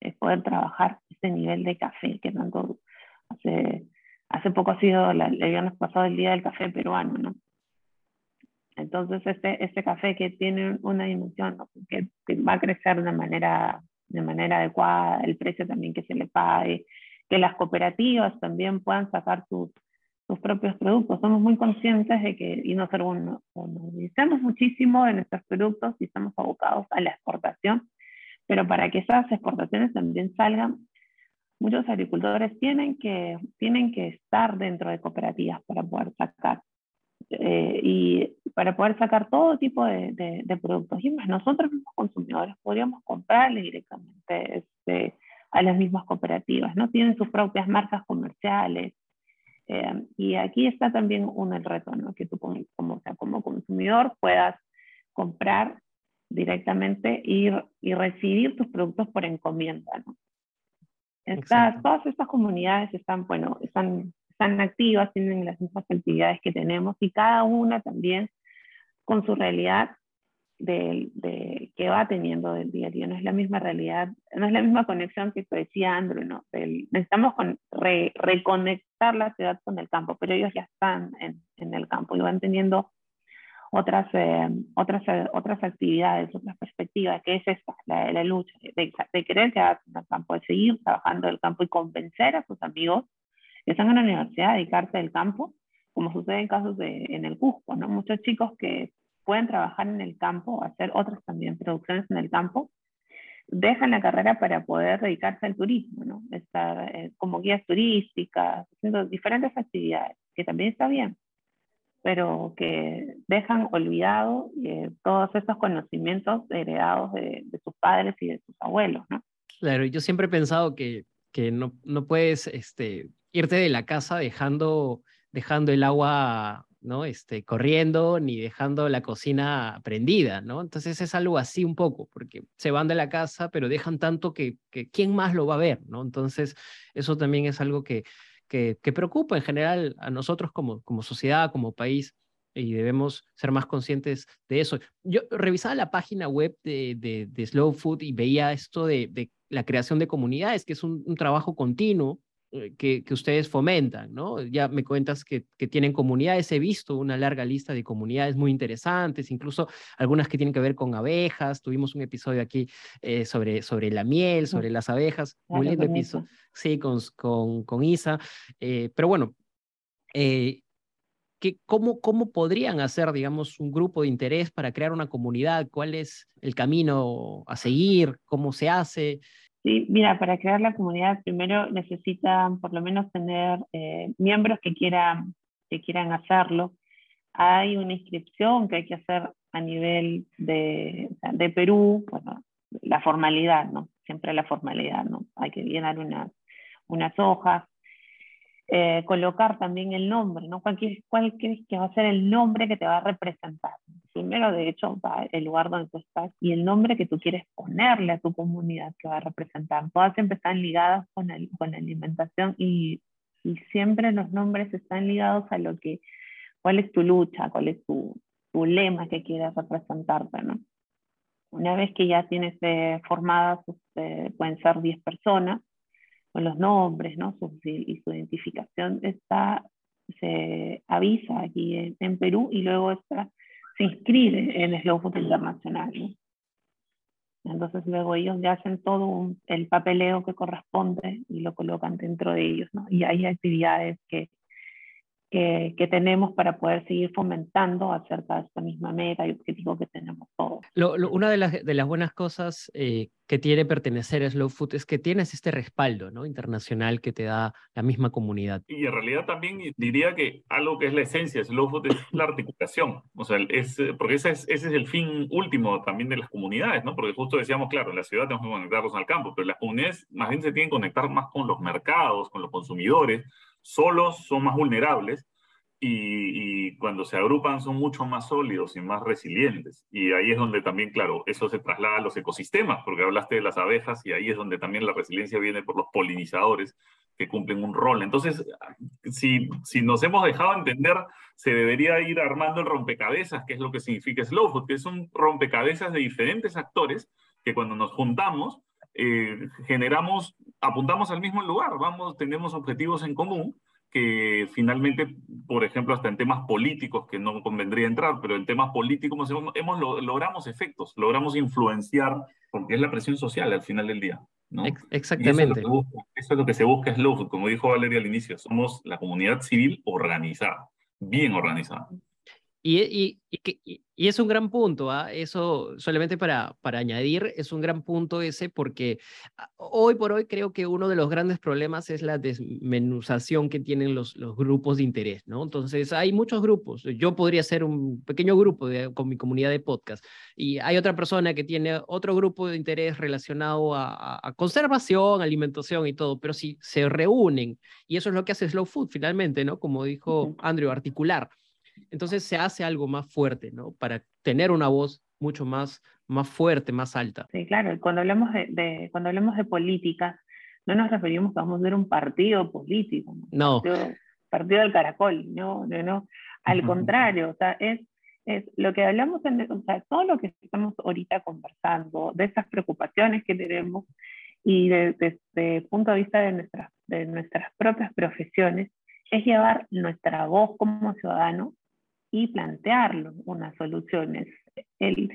es poder trabajar este nivel de café que tanto hace, hace poco ha sido el viernes pasado el Día del Café Peruano, ¿no? Entonces, este, este café que tiene una dimensión, que, que, va a crecer de manera, de manera adecuada, el precio también que se le pague, que las cooperativas también puedan sacar sus, sus propios productos. Somos muy conscientes de que, y no ser uno, utilizamos muchísimo de nuestros productos y estamos abocados a la exportación, pero para que esas exportaciones también salgan, muchos agricultores tienen que, tienen que estar dentro de cooperativas para poder sacar. Eh, y para poder sacar todo tipo de, de, productos. Y más, nosotros mismos consumidores podríamos comprarle directamente este, a las mismas cooperativas, ¿no? Tienen sus propias marcas comerciales, eh, y aquí está también un el reto, ¿no? que tú como, como, sea, como consumidor puedas comprar directamente y, y, recibir tus productos por encomienda. ¿no? todas estas comunidades están, bueno, están, están activas, tienen las mismas actividades que tenemos y cada una también con su realidad de, de, que va teniendo del día a día. No es la misma realidad, no es la misma conexión que decía Andrew, ¿no? necesitamos con, reconectar la ciudad con el campo, pero ellos ya están en, en el campo y van teniendo otras, eh, otras, eh, otras actividades, otras perspectivas, que es esta, la, la lucha, de, de, querer quedarse en el campo, de seguir trabajando en el campo y convencer a sus amigos están en la universidad dedicarse al campo, como sucede en casos de, en el Cusco, ¿no? Muchos chicos que pueden trabajar en el campo, hacer otras también producciones en el campo, dejan la carrera para poder dedicarse al turismo, ¿no? Estar eh, como guías turísticas, haciendo diferentes actividades, que también está bien, pero que dejan olvidado eh, todos estos conocimientos heredados de, de, sus padres y de sus abuelos, ¿no? Claro, yo siempre he pensado que, que no, no puedes este, irte de la casa dejando, dejando el agua ¿no? Este, corriendo ni dejando la cocina prendida, ¿no? Entonces es algo así un poco, porque se van de la casa, pero dejan tanto que, que ¿quién más lo va a ver, ¿no? Entonces eso también es algo que, que, que preocupa en general a nosotros como, como sociedad, como país, y debemos ser más conscientes de eso. Yo revisaba la página web de, de, de Slow Food y veía esto de, de, la creación de comunidades, que es un, un trabajo continuo que, que, ustedes fomentan, ¿no? Ya me cuentas que, que, tienen comunidades, he visto una larga lista de comunidades muy interesantes, incluso algunas que tienen que ver con abejas, tuvimos un episodio aquí eh, sobre, sobre la miel, sobre las abejas, muy lindo episodio, sí, con, con, con Isa, eh, pero bueno, eh, que, ¿cómo, ¿cómo podrían hacer, digamos, un grupo de interés para crear una comunidad? ¿Cuál es el camino a seguir? ¿Cómo se hace? Sí, mira, para crear la comunidad primero necesitan por lo menos tener eh, miembros que quieran, que quieran hacerlo. Hay una inscripción que hay que hacer a nivel de, de Perú, bueno, la formalidad, ¿no? Siempre la formalidad, ¿no? Hay que llenar unas, unas hojas, eh, colocar también el nombre, ¿no? ¿Cuál, ¿Cuál, crees que va a ser el nombre que te va a representar? Primero, de hecho, va el lugar donde tú estás y el nombre que tú quieres ponerle a tu comunidad que va a representar. Todas siempre están ligadas con, el, con la alimentación y, y, siempre los nombres están ligados a lo que, cuál es tu lucha, cuál es tu, tu lema que quieres representarte, ¿no? Una vez que ya tienes eh, formadas, este, pueden ser 10 personas, con los nombres ¿no? Su, y su identificación está, se avisa aquí en, Perú y luego está, se inscribe en Slow Food Internacional. ¿no? Entonces luego ellos ya hacen todo un, el papeleo que corresponde y lo colocan dentro de ellos. ¿no? Y hay actividades que, que, tenemos para poder seguir fomentando acerca de esta misma meta y objetivo que tenemos todos. una de las, de las buenas cosas eh, que tiene pertenecer a Slow Food es que tienes este respaldo ¿no? internacional que te da la misma comunidad. Y en realidad también diría que algo que es la esencia de Slow Food es la articulación, o sea, es, porque ese es, ese es el fin último también de las comunidades, ¿no? porque justo decíamos, claro, en la ciudad tenemos que conectarnos al campo, pero las comunidades más bien se tienen que conectar más con los mercados, con los consumidores, solos son más vulnerables y, cuando se agrupan son mucho más sólidos y más resilientes. Y ahí es donde también, claro, eso se traslada a los ecosistemas, porque hablaste de las abejas y ahí es donde también la resiliencia viene por los polinizadores que cumplen un rol. Entonces, si, si nos hemos dejado entender, se debería ir armando el rompecabezas, que es lo que significa Slow Food, que es un rompecabezas de diferentes actores que cuando nos juntamos, eh, generamos, apuntamos al mismo lugar, vamos, tenemos objetivos en común que finalmente, por ejemplo, hasta en temas políticos, que no convendría entrar, pero en temas políticos hemos, hemos logramos efectos, logramos influenciar, porque es la presión social al final del día. ¿no? Exactamente. Eso es, lo que se busca, es Slow como dijo Valeria al inicio, somos la comunidad civil organizada, bien organizada. Y, y, y, y, es un gran punto, ¿ah? eso solamente para, para añadir, es un gran punto ese porque ah, hoy por hoy creo que uno de los grandes problemas es la desmenuzación que tienen los, los grupos de interés, ¿no? Entonces hay muchos grupos, yo podría ser un pequeño grupo de, con mi comunidad de podcast y hay otra persona que tiene otro grupo de interés relacionado a, a conservación, alimentación y todo, pero si se reúnen y eso es lo que hace Slow Food finalmente, ¿no? Como dijo Andrew, articular entonces se hace algo más fuerte, ¿no? Para tener una voz mucho más, más fuerte, más alta. Sí, claro. Cuando hablamos de, cuando hablamos de política, no nos referimos a vamos a ver un partido político. No. Partido, del caracol, no, no, no. Al contrario, o sea, es, es lo que hablamos, en, o sea, todo lo que estamos ahorita conversando, de esas preocupaciones que tenemos y desde el punto de vista de nuestras, de nuestras propias profesiones, es llevar nuestra voz como ciudadano y plantearlo unas soluciones. El,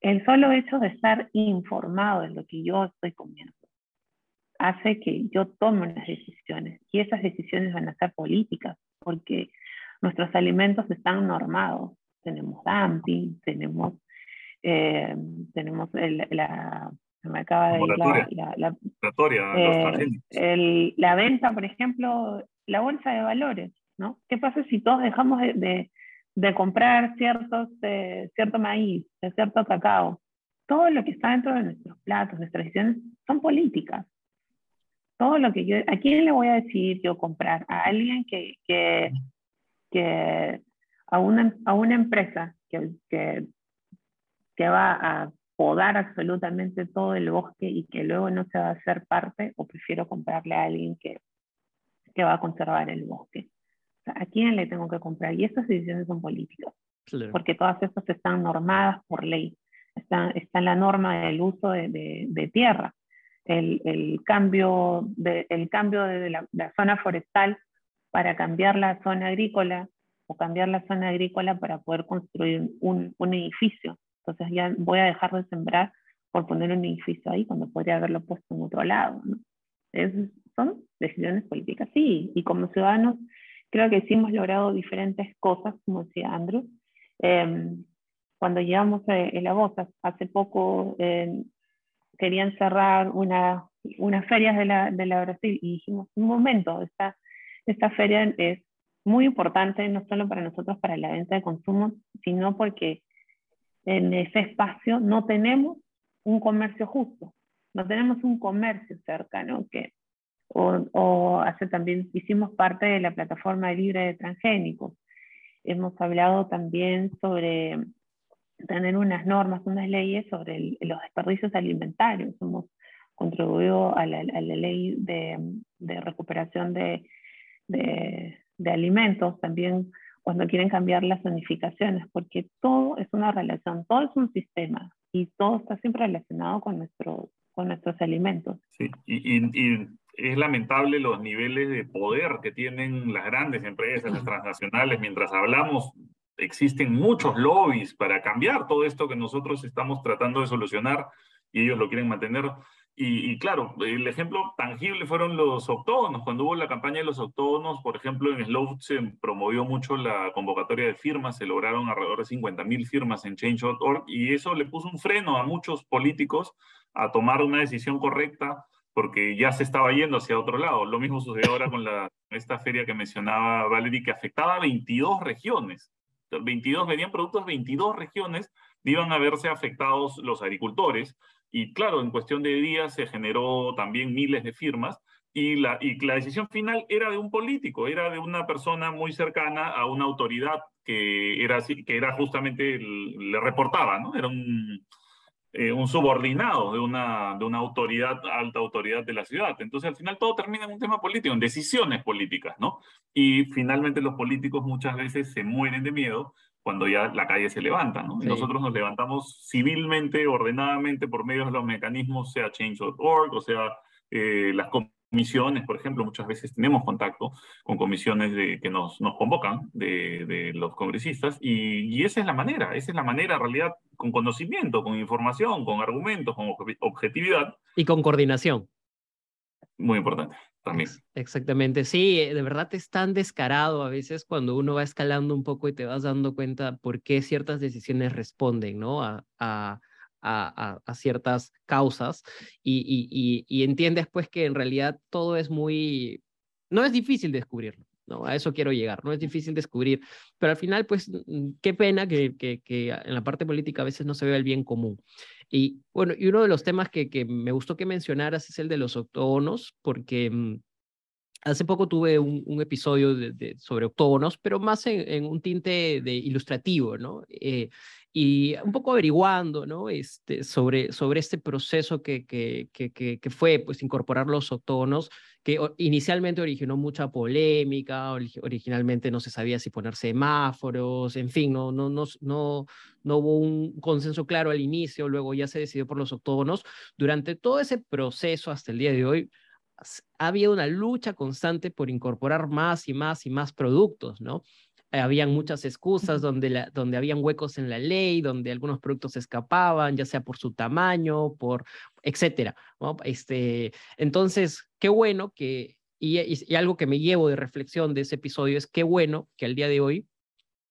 el solo hecho de estar informado de lo que yo estoy comiendo hace que yo tome unas decisiones y esas decisiones van a ser políticas porque nuestros alimentos están normados. Tenemos dumping, tenemos, eh, tenemos la, me acaba de la, la, eh, la venta, por ejemplo, la bolsa de valores, ¿no? ¿Qué pasa si todos dejamos de, de comprar ciertos, eh, cierto maíz, de cierto cacao. Todo lo que está dentro de nuestros platos, nuestras decisiones, son políticas. Todo lo que yo, ¿a quién le voy a decir yo comprar? A alguien que, que, que a, una, a una empresa que, que, que va a podar absolutamente todo el bosque y que luego no se va a hacer parte, o prefiero comprarle a alguien que, que va a conservar el bosque. ¿A quién le tengo que comprar? Y estas decisiones son políticas, porque todas estas están normadas por ley. Está, está la norma del uso de, de, tierra. El, el, cambio de, el cambio de la, zona forestal para cambiar la zona agrícola o cambiar la zona agrícola para poder construir un, un edificio. Entonces ya voy a dejar de sembrar por poner un edificio ahí cuando podría haberlo puesto en otro lado. ¿no? Es, son decisiones políticas, sí, y como ciudadanos creo que sí hemos logrado diferentes cosas, como decía Andrew. Em, cuando llegamos a la voz, hace poco em, querían cerrar una, unas ferias de la, de la Brasil y dijimos, un momento, esta, esta feria es muy importante, no solo para nosotros, para la venta de consumos, sino porque en ese espacio no tenemos un comercio justo, no tenemos un comercio cercano que o, hace también hicimos parte de la plataforma libre de transgénicos. Hemos hablado también sobre tener unas normas, unas leyes sobre los desperdicios alimentarios. Hemos contribuido a la, ley de, de recuperación de, de, de, alimentos, también cuando quieren cambiar las zonificaciones, porque todo es una relación, todo es un sistema y todo está siempre relacionado con, nuestro, con nuestros alimentos. Sí, y, y es lamentable los niveles de poder que tienen las grandes empresas, las transnacionales. Mientras hablamos, existen muchos lobbies para cambiar todo esto que nosotros estamos tratando de solucionar y ellos lo quieren mantener. Y, claro, el ejemplo tangible fueron los octógonos. Cuando hubo la campaña de los octógonos, por ejemplo, en Slow se promovió mucho la convocatoria de firmas, se lograron alrededor de 50.000 firmas en Change.org y eso le puso un freno a muchos políticos a tomar una decisión correcta porque ya se estaba yendo hacia otro lado. Lo mismo sucedió ahora con la, esta feria que mencionaba Valerie, que afectaba a 22 regiones. 22 venían productos de 22 regiones, iban a verse afectados los agricultores y claro, en cuestión de días se generó también miles de firmas y la, y la decisión final era de un político, era de una persona muy cercana a una autoridad que era, que era justamente, le reportaba, ¿no? Era un, eh, un subordinado de una, de una autoridad, alta autoridad de la ciudad. Entonces, al final todo termina en un tema político, en decisiones políticas, ¿no? Y finalmente los políticos muchas veces se mueren de miedo cuando ya la calle se levanta, ¿no? Y nosotros nos levantamos civilmente, ordenadamente, por medio de los mecanismos, sea Change.org, o sea, eh, las comisiones, por ejemplo, muchas veces tenemos contacto con comisiones de, que nos, nos convocan de, de, los congresistas, y, y, esa es la manera, esa es la manera, en realidad, con conocimiento, con información, con argumentos, con objetividad. Y con coordinación. Muy importante. También. Exactamente, sí, eh, de verdad es tan descarado a veces cuando uno va escalando un poco y te vas dando cuenta por qué ciertas decisiones responden, ¿no? A, a, a, a ciertas causas y, y, y, entiendes pues que en realidad todo es muy, no es difícil descubrirlo. ¿no? A eso quiero llegar, no es difícil descubrir, pero al final, pues, qué pena que, que, que en la parte política a veces no se vea el bien común. Y bueno, y uno de los temas que, que me gustó que mencionaras es el de los octógonos, porque mm, hace poco tuve un, un episodio de, sobre octógonos, pero más en, en, un tinte de ilustrativo, ¿no? Eh, y un poco averiguando ¿no? este, sobre, sobre este proceso que, que, que, que, fue pues, incorporar los octógonos, que inicialmente originó mucha polémica, originalmente no se sabía si poner semáforos, en fin, no, no, no, no, no hubo un consenso claro al inicio, luego ya se decidió por los octógonos. Durante todo ese proceso hasta el día de hoy, ha habido una lucha constante por incorporar más y más y más productos, ¿no? Habían muchas excusas donde, la, donde habían huecos en la ley, donde algunos productos escapaban, ya sea por su tamaño, por, etcétera. ¿no? Este, entonces, qué bueno que, y, y, algo que me llevo de reflexión de ese episodio es qué bueno que al día de hoy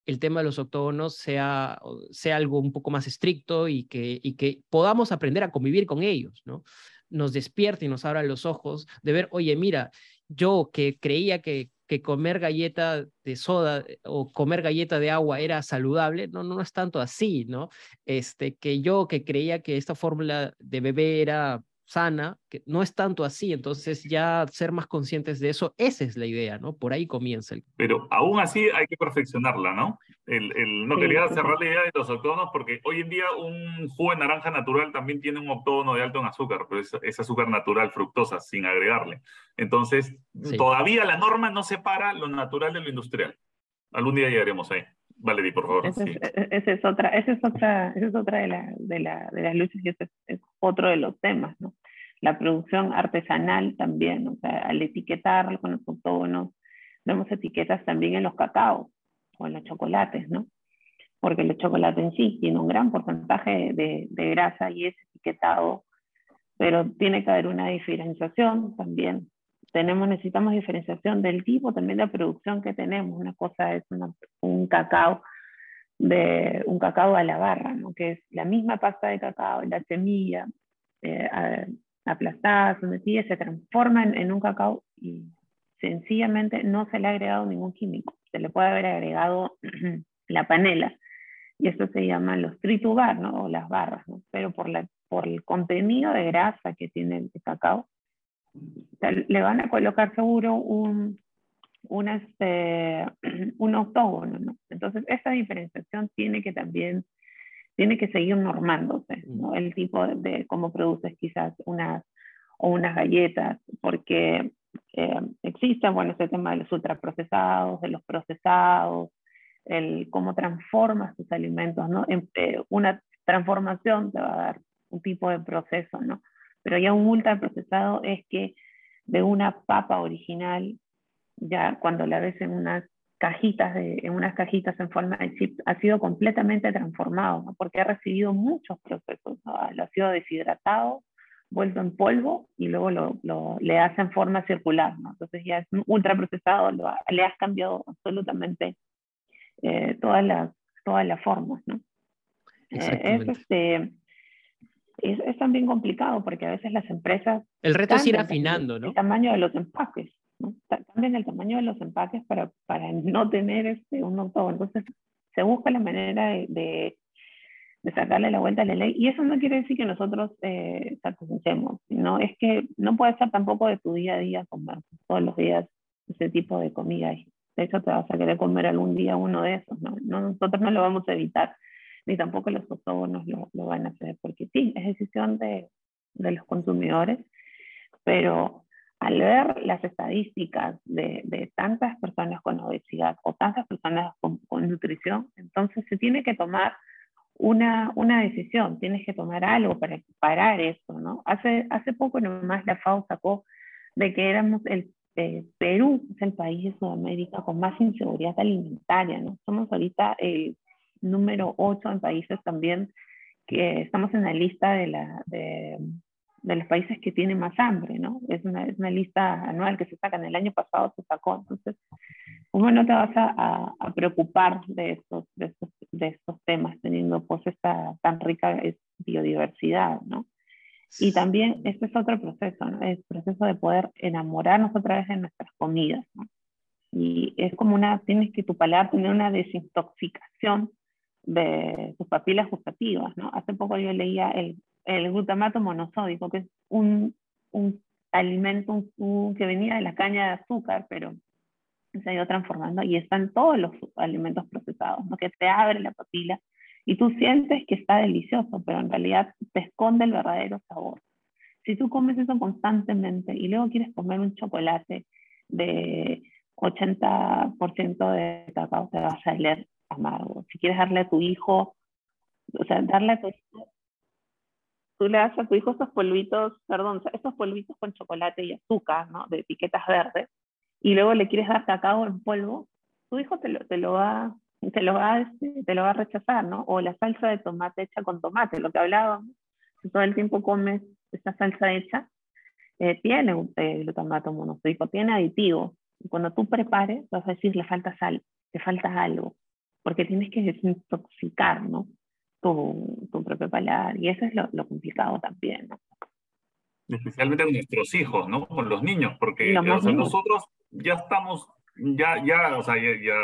el tema de los octógonos sea, sea algo un poco más estricto y que, y que podamos aprender a convivir con ellos, ¿no? Nos despierte y nos abra los ojos de ver, oye, mira, yo que creía que que comer galleta de soda eh, o comer galleta de agua era saludable, no, no, es tanto así, ¿no? Este, que yo que creía que esta fórmula de bebé era sana, que no es tanto así, entonces ya ser más conscientes de eso, esa es la idea, ¿no? Por ahí comienza. El... Pero aún así hay que perfeccionarla, ¿no? El, el no quería cerrar la idea de los octógonos porque hoy en día un jugo de naranja natural también tiene un octógono de alto en azúcar, pero es, es azúcar natural, fructosa, sin agregarle. Entonces, todavía la norma no separa lo natural de lo industrial. Algún día llegaremos ahí. Valerie, por favor. Esa es, e, esa es otra, esa es otra, esa es otra de, la, de, la, de las luchas y ese es, otro de los temas, ¿no? La producción artesanal también, o sea, al etiquetar con los autónomos, vemos etiquetas también en los cacaos o en los chocolates, ¿no? Porque el chocolate en sí tiene un gran porcentaje de, de grasa y es etiquetado, pero tiene que haber una diferenciación también tenemos, necesitamos diferenciación del tipo también de producción que tenemos. Una cosa es un cacao de un cacao a la barra, ¿no? que es la misma pasta de cacao, la semilla eh, aplastada, sometida, se transforma en, en, un cacao y sencillamente no se le ha agregado ningún químico. Se le puede haber agregado la panela y eso se llama los tritubar, ¿no? o las barras, ¿no? pero por, la, por el contenido de grasa que tiene el cacao, le van a colocar seguro un, un, este, un octógono, ¿no? Entonces, esa diferenciación tiene que también, tiene que seguir normándose, ¿no? El tipo de, cómo produces quizás unas, o unas galletas, porque eh, existe, bueno, ese tema de los ultraprocesados, de los procesados, el cómo transformas tus alimentos, ¿no? En, eh, una transformación te va a dar un tipo de proceso, ¿no? Pero ya un ultraprocesado es que de una papa original, ya cuando la ves en unas cajitas, de, en unas cajitas en forma de chip, ha sido completamente transformado, porque ha recibido muchos procesos, ¿no? ha sido deshidratado, vuelto en polvo y luego lo, lo le hacen forma circular, ¿no? Entonces ya es ultraprocesado, lo, le has cambiado absolutamente eh, todas, las, todas las formas, ¿no? Eh, es, este, es, también complicado porque a veces las empresas... El reto es ir afinando, ¿no? El tamaño de los empaques, ¿no? Cambian el tamaño de los empaques para, para no tener este, un octavo. Entonces se busca la manera de, de, sacarle la vuelta a la ley. Y eso no quiere decir que nosotros eh, sino es que no puede ser tampoco de tu día a día comer todos los días ese tipo de comida. De hecho, te vas a querer comer algún día uno de esos, ¿no? no nosotros no lo vamos a evitar ni tampoco los autónomos lo, lo, van a hacer, porque sí, es decisión de, de, los consumidores, pero al ver las estadísticas de, de tantas personas con obesidad o tantas personas con, con, nutrición, entonces se tiene que tomar una, una decisión, tienes que tomar algo para parar eso, ¿no? Hace, hace poco nomás la FAO sacó de que éramos el eh, Perú es el país de Sudamérica con más inseguridad alimentaria, ¿no? Somos ahorita el número 8 en países también, que estamos en la lista de, la, de, de los países que tienen más hambre, ¿no? Es una, es una, lista anual que se saca, en el año pasado se sacó, entonces, ¿cómo no te vas a, a, preocupar de estos, de, estos, de estos temas teniendo pues esta tan rica biodiversidad, ¿no? Y también este es otro proceso, ¿no? Es el proceso de poder enamorarnos otra vez de nuestras comidas, ¿no? Y es como una, tienes que tu paladar tener una desintoxicación de sus papilas gustativas, ¿no? Hace poco yo leía el, el glutamato monosódico, que es un, un alimento que venía de la caña de azúcar, pero se ha ido transformando y están todos los alimentos procesados, ¿no? que te abre la papila y tú sientes que está delicioso, pero en realidad te esconde el verdadero sabor. Si tú comes eso constantemente y luego quieres comer un chocolate de 80% de cacao, te va a salir amargo. Si quieres darle a tu hijo, o sea, darle a tu hijo, tú le das a tu hijo estos polvitos, perdón, estos polvitos con chocolate y azúcar, ¿no? De etiquetas verdes, y luego le quieres dar cacao en polvo, tu hijo te lo, te lo va te lo va este, te lo va a rechazar, ¿no? O la salsa de tomate hecha con tomate, lo que hablábamos, si todo el tiempo comes esta salsa hecha, eh, tiene un eh, glutamato monosódico, tiene aditivos. Y cuando tú prepares, vas a decir, le falta sal, le falta algo porque tienes que desintoxicar, ¿no? Tu, tu propio paladar, y eso es lo, lo complicado también, ¿no? Especialmente con nuestros hijos, ¿no? Con los niños, porque o sea, nosotros ya estamos, ya, ya, o sea, ya, ya,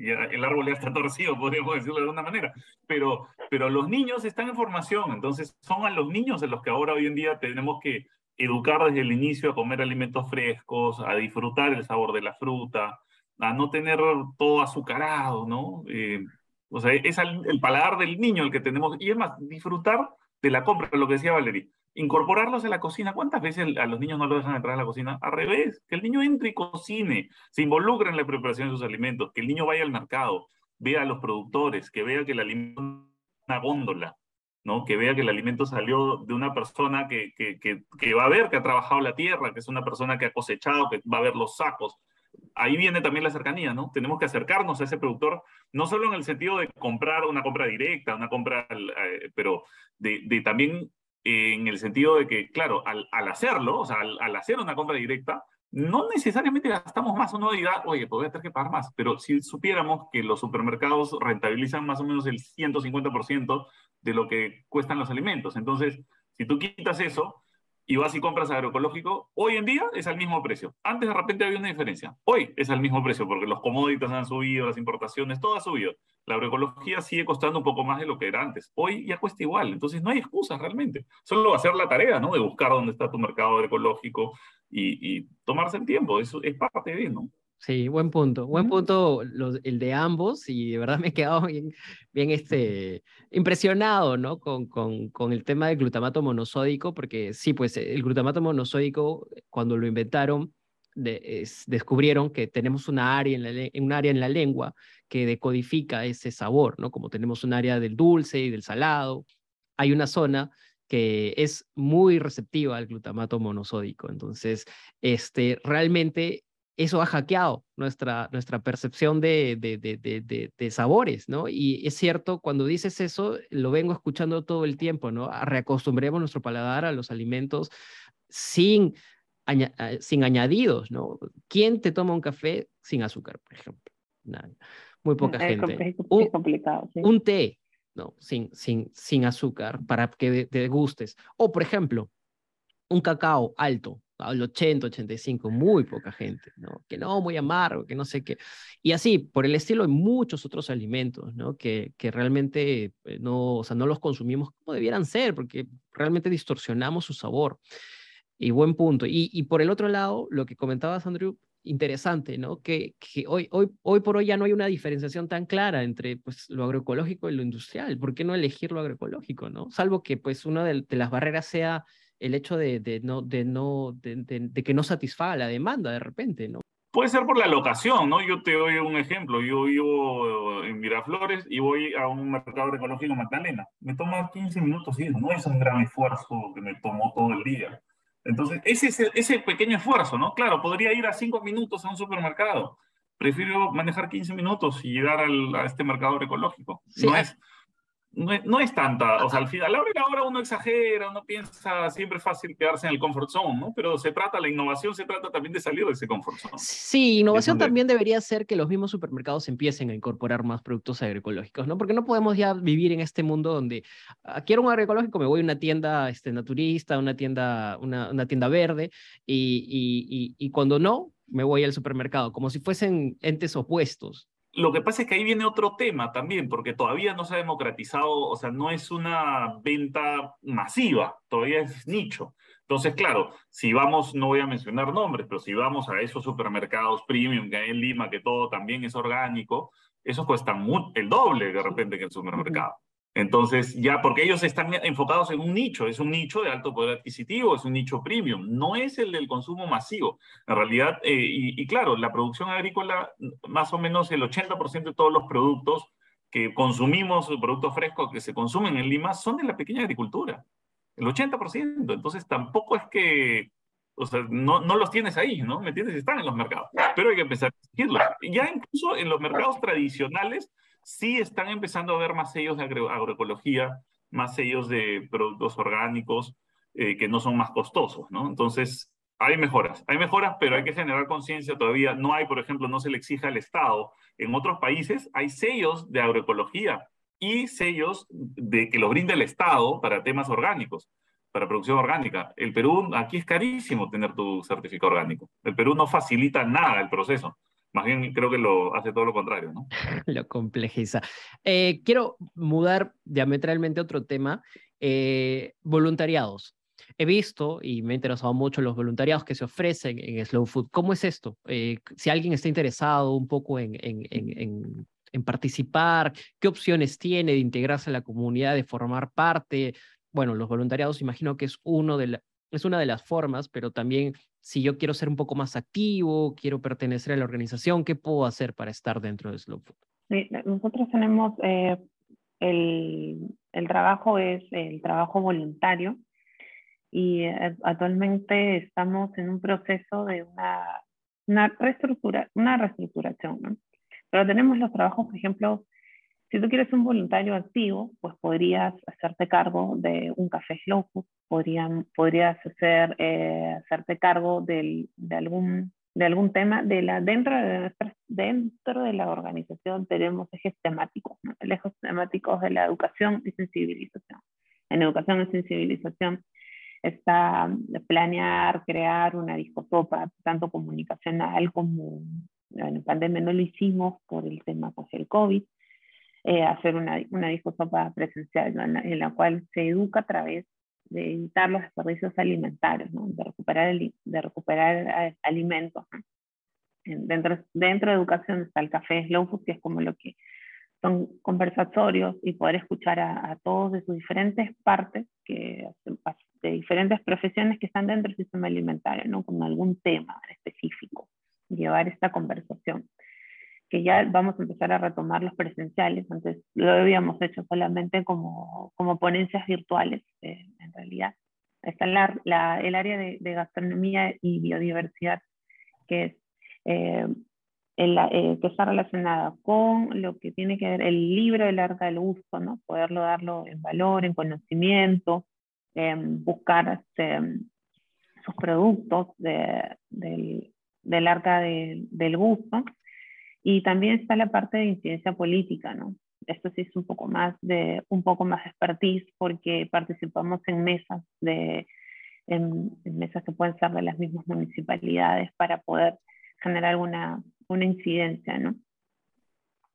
ya, el árbol ya está torcido, podríamos decirlo de alguna manera, pero, pero los niños están en formación, entonces son a los niños a los que ahora hoy en día tenemos que educar desde el inicio a comer alimentos frescos, a disfrutar el sabor de la fruta, a no tener todo azucarado, ¿no? Eh, o sea, es el, paladar del niño el que tenemos, y es más, disfrutar de la compra, lo que decía Valerie, incorporarlos a la cocina. ¿Cuántas veces a los niños no lo dejan entrar a la cocina? Al revés, que el niño entre y cocine, se involucre en la preparación de sus alimentos, que el niño vaya al mercado, vea a los productores, que vea que el alimento una góndola, ¿no? que vea que el alimento salió de una persona que, que, que, que va a ver que ha trabajado la tierra, que es una persona que ha cosechado, que va a ver los sacos, ahí viene también la cercanía, ¿no? Tenemos que acercarnos a ese productor, no solo en el sentido de comprar una compra directa, una compra, eh, pero de, también eh, en el sentido de que, claro, al, al hacerlo, o sea, al, al, hacer una compra directa, no necesariamente gastamos más. Uno dirá, oye, pues voy a tener que pagar más, pero si supiéramos que los supermercados rentabilizan más o menos el 150% de lo que cuestan los alimentos. Entonces, si tú quitas eso, y vas y compras agroecológico, hoy en día es al mismo precio. Antes de repente había una diferencia. Hoy es al mismo precio porque los commodities han subido, las importaciones, todo ha subido. La agroecología sigue costando un poco más de lo que era antes. Hoy ya cuesta igual, entonces no hay excusas realmente. Solo hacer la tarea, ¿no? De buscar dónde está tu mercado agroecológico y, tomarse el tiempo. Eso es parte de, ¿no? Sí, buen punto. Buen punto el de ambos y de verdad me he quedado bien, bien este, impresionado ¿no? con, con, con, el tema del glutamato monosódico, porque sí, pues el glutamato monosódico, cuando lo inventaron, de, es, descubrieron que tenemos una área, en la, un área en la lengua que decodifica ese sabor, ¿no? Como tenemos un área del dulce y del salado, hay una zona que es muy receptiva al glutamato monosódico. Entonces, este, realmente eso ha hackeado nuestra, nuestra percepción de, de, de, de, sabores, ¿no? Y es cierto, cuando dices eso, lo vengo escuchando todo el tiempo, ¿no? Reacostumbremos nuestro paladar a los alimentos sin, sin añadidos, ¿no? ¿Quién te toma un café sin azúcar, por ejemplo? Muy poca gente. un, complicado, un té, ¿no? Sin, sin, sin azúcar para que te gustes. O, por ejemplo, un cacao alto, al 80, 85, muy poca gente, ¿no? Que no, muy amargo, que no sé qué. Y así, por el estilo, hay muchos otros alimentos, ¿no? Que, que realmente eh, no, o sea, no los consumimos como debieran ser, porque realmente distorsionamos su sabor. Y buen punto. Y, y por el otro lado, lo que comentabas, Andrew, interesante, ¿no? Que, que hoy, hoy, hoy por hoy ya no hay una diferenciación tan clara entre pues, lo agroecológico y lo industrial. ¿Por qué no elegir lo agroecológico, no? Salvo que pues una de, de las barreras sea el hecho de, de no, de, no, de, que no satisfaga la demanda de repente, ¿no? Puede ser por la locación, ¿no? Yo te doy un ejemplo. Yo vivo en Miraflores y voy a un mercado ecológico Magdalena. Me toma 15 minutos ir, no es un gran esfuerzo que me tomó todo el día. Entonces, ese, ese pequeño esfuerzo, ¿no? Claro, podría ir a 5 minutos a un supermercado. Prefiero manejar 15 minutos y llegar al, a este mercado ecológico. No es no es, tanta, o sea, al final, a la hora uno exagera, uno piensa siempre es fácil quedarse en el comfort zone, ¿no? Pero se trata, la innovación se trata también de salir de ese comfort zone. Sí, innovación también debería ser que los mismos supermercados empiecen a incorporar más productos agroecológicos, ¿no? Porque no podemos ya vivir en este mundo donde ah, quiero un agroecológico, me voy a una tienda este, naturista, una tienda, una, una tienda verde, y, y, y, y cuando no, me voy al supermercado, como si fuesen entes opuestos. Lo que pasa es que ahí viene otro tema también, porque todavía no se ha democratizado, o sea, no es una venta masiva, todavía es nicho. Entonces, claro, si vamos, no voy a mencionar nombres, pero si vamos a esos supermercados premium que hay en Lima, que todo también es orgánico, esos cuestan el doble de repente que el supermercado. Entonces, ya, porque ellos están enfocados en un nicho, es un nicho de alto poder adquisitivo, es un nicho premium, no es el del consumo masivo. En realidad, eh, y, claro, la producción agrícola, más o menos el 80% de todos los productos que consumimos, productos frescos que se consumen en Lima, son de la pequeña agricultura. El 80%. Entonces, tampoco es que, o sea, no, no los tienes ahí, ¿no? ¿Me entiendes? Están en los mercados. Pero hay que empezar a exigirlos. Ya incluso en los mercados tradicionales, sí están empezando a ver más sellos de agroecología, más sellos de productos orgánicos eh, que no son más costosos, ¿no? Entonces, hay mejoras, hay mejoras, pero hay que generar conciencia todavía. No hay, por ejemplo, no se le exige al Estado. En otros países hay sellos de agroecología y sellos de que lo brinda el Estado para temas orgánicos, para producción orgánica. El Perú, aquí es carísimo tener tu certificado orgánico. El Perú no facilita nada el proceso. Más bien creo que lo hace todo lo contrario, ¿no? lo complejiza. Eh, quiero mudar diametralmente a otro tema. Eh, voluntariados. He visto y me ha interesado mucho los voluntariados que se ofrecen en Slow Food. ¿Cómo es esto? Eh, si alguien está interesado un poco en, en, en, participar, ¿qué opciones tiene de integrarse a la comunidad, de formar parte? Bueno, los voluntariados imagino que es, uno de la, es una de las formas, pero también si yo quiero ser un poco más activo, quiero pertenecer a la organización, ¿qué puedo hacer para estar dentro de Slow Food? Sí, nosotros tenemos, eh, el, el, trabajo es el trabajo voluntario y eh, actualmente estamos en un proceso de una, una, reestructura, una reestructuración, ¿no? Pero tenemos los trabajos, por ejemplo, si tú quieres un voluntario activo, pues podrías hacerte cargo de un café slow food, podrían, podrías hacer, eh, hacerte cargo de, algún, de algún tema. De la, dentro, de dentro de la organización tenemos ejes temáticos, ¿no? ejes temáticos de la educación y sensibilización. En educación y sensibilización está planear, crear una discosopa, tanto comunicacional como en pandemia no lo hicimos por el tema pues, el COVID, eh, hacer una, una discosopa presencial en, la, cual se educa a través de evitar los desperdicios alimentarios, ¿no? de recuperar, de recuperar eh, alimentos. Dentro, dentro de educación está el café Slow Food, que es como lo que son conversatorios y poder escuchar a, a todos de sus diferentes partes, que, de diferentes profesiones que están dentro del sistema alimentario, ¿no? con algún tema específico, llevar esta conversación que ya vamos a empezar a retomar los presenciales. Antes lo habíamos hecho solamente como, como ponencias virtuales, eh, en realidad. Está la, la, el área de, gastronomía y biodiversidad, eh, eh, que está relacionada con lo que tiene que ver el libro del arca del gusto, ¿no? poderlo darlo en valor, en conocimiento, buscar este, sus productos de, del, del, arca del gusto. Y también está la parte de incidencia política, ¿no? Esto sí es un poco más de un poco más expertise porque participamos en mesas de en, mesas que pueden ser de las mismas municipalidades para poder generar una, una incidencia, ¿no?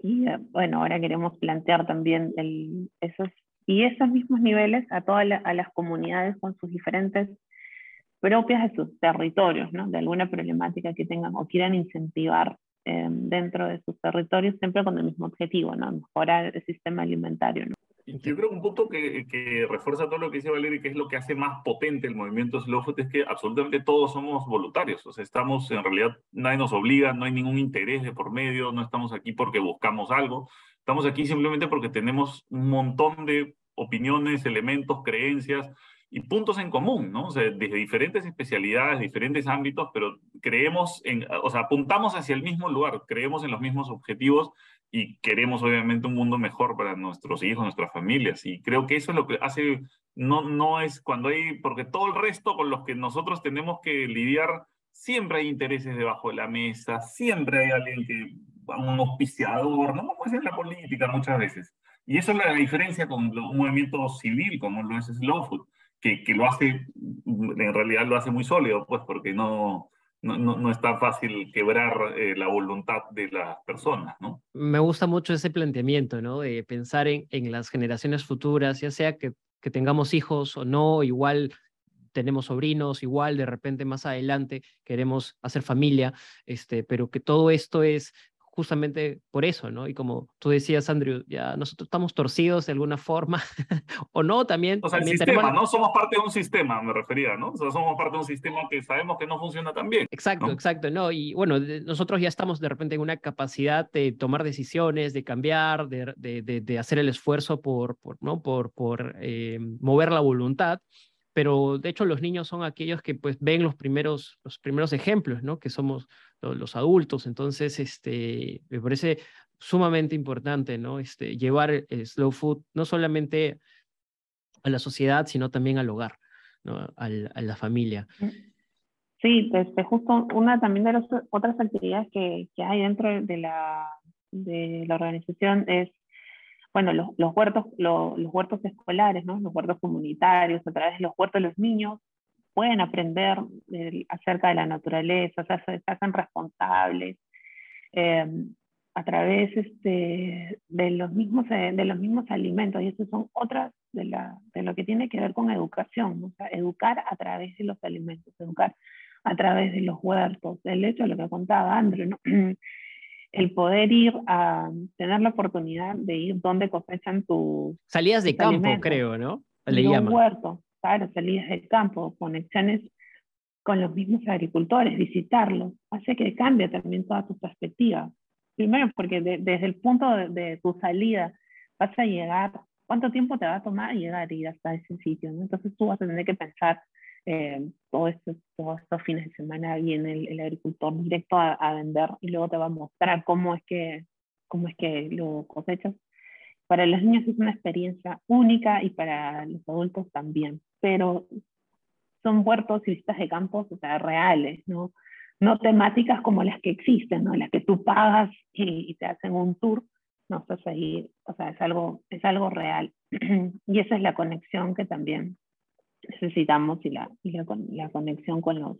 Y eh, bueno, ahora queremos plantear también el, esos, y esos mismos niveles a todas a las comunidades con sus diferentes propias de sus territorios, ¿no? De alguna problemática que tengan o quieran incentivar eh, dentro de sus territorios, siempre con el mismo objetivo, ¿no? Mejorar el sistema alimentario, ¿no? Yo creo que un punto que, que, refuerza todo lo que dice Valeria, que es lo que hace más potente el movimiento Slow Food, es que absolutamente todos somos voluntarios. O sea, estamos, en realidad, nadie nos obliga, no hay ningún interés de por medio, no estamos aquí porque buscamos algo. Estamos aquí simplemente porque tenemos un montón de opiniones, elementos, creencias y puntos en común, ¿no? O sea, desde diferentes especialidades, diferentes ámbitos, pero creemos en, o sea, apuntamos hacia el mismo lugar, creemos en los mismos objetivos y queremos obviamente un mundo mejor para nuestros hijos, nuestras familias. Y creo que eso es lo que hace, no, no es cuando hay, porque todo el resto con los que nosotros tenemos que lidiar, siempre hay intereses debajo de la mesa, siempre hay alguien que, un auspiciador, ¿no? Como es en la política muchas veces. Y eso es la diferencia con un movimiento civil como lo es Slow Food que, que, lo hace, en realidad lo hace muy sólido, pues porque no, no, no, es tan fácil quebrar eh, la voluntad de las personas, ¿no? Me gusta mucho ese planteamiento, ¿no? De pensar en, en las generaciones futuras, ya sea que, que tengamos hijos o no, igual tenemos sobrinos, igual de repente más adelante queremos hacer familia, este, pero que todo esto es justamente por eso, ¿no? Y como tú decías, Andrew, ya nosotros estamos torcidos de alguna forma, o no, también. O sea, el sistema, ¿no? Somos parte de un sistema, me refería, ¿no? O sea, somos parte de un sistema que sabemos que no funciona tan bien. Exacto, exacto, ¿no? Y bueno, nosotros ya estamos de repente en una capacidad de tomar decisiones, de cambiar, de, de, de, hacer el esfuerzo por, por ¿no? Por, por eh, mover la voluntad pero de hecho los niños son aquellos que pues ven los primeros, los primeros ejemplos, ¿no? Que somos los, adultos, entonces este, me parece sumamente importante, ¿no? Este, llevar el slow food no solamente a la sociedad, sino también al hogar, ¿no? Al, a la familia. Mm. Sí, este, justo una también de las otras actividades que, que hay dentro de la, de la organización es bueno, los, los huertos, los, los huertos escolares, ¿no? los huertos comunitarios, a través de los huertos los niños pueden aprender acerca de la naturaleza, o sea, se, hacen responsables em, a través este, de, los mismos, eh, de los mismos alimentos, y eso son otras de, la, de lo que tiene que ver con educación, o sea, educar a través de los alimentos, educar a través de los huertos, el hecho de lo que contaba Andrew, ¿no? el poder ir a tener la oportunidad de ir donde cosechan tus salidas de campo, creo, ¿no? Le un huerto, claro, salidas de campo, conexiones con los mismos agricultores, visitarlos, hace que cambie también toda tu perspectiva. Primero, porque desde el punto de, tu salida vas a llegar, ¿cuánto tiempo te va a tomar llegar y ir hasta ese sitio? Entonces tú vas a tener que pensar eh, todos estos fines de semana viene el, agricultor directo a, vender y luego te va a mostrar cómo es que, cómo es que lo cosechas. Para los niños es una experiencia única y para los adultos también, pero son huertos y vistas de campos o sea, reales, ¿no? no temáticas como las que existen, ¿no? las que tú pagas y, te hacen un tour, no estás ahí, o sea, es algo, es algo real. y esa es la conexión que también necesitamos y la, la, conexión con los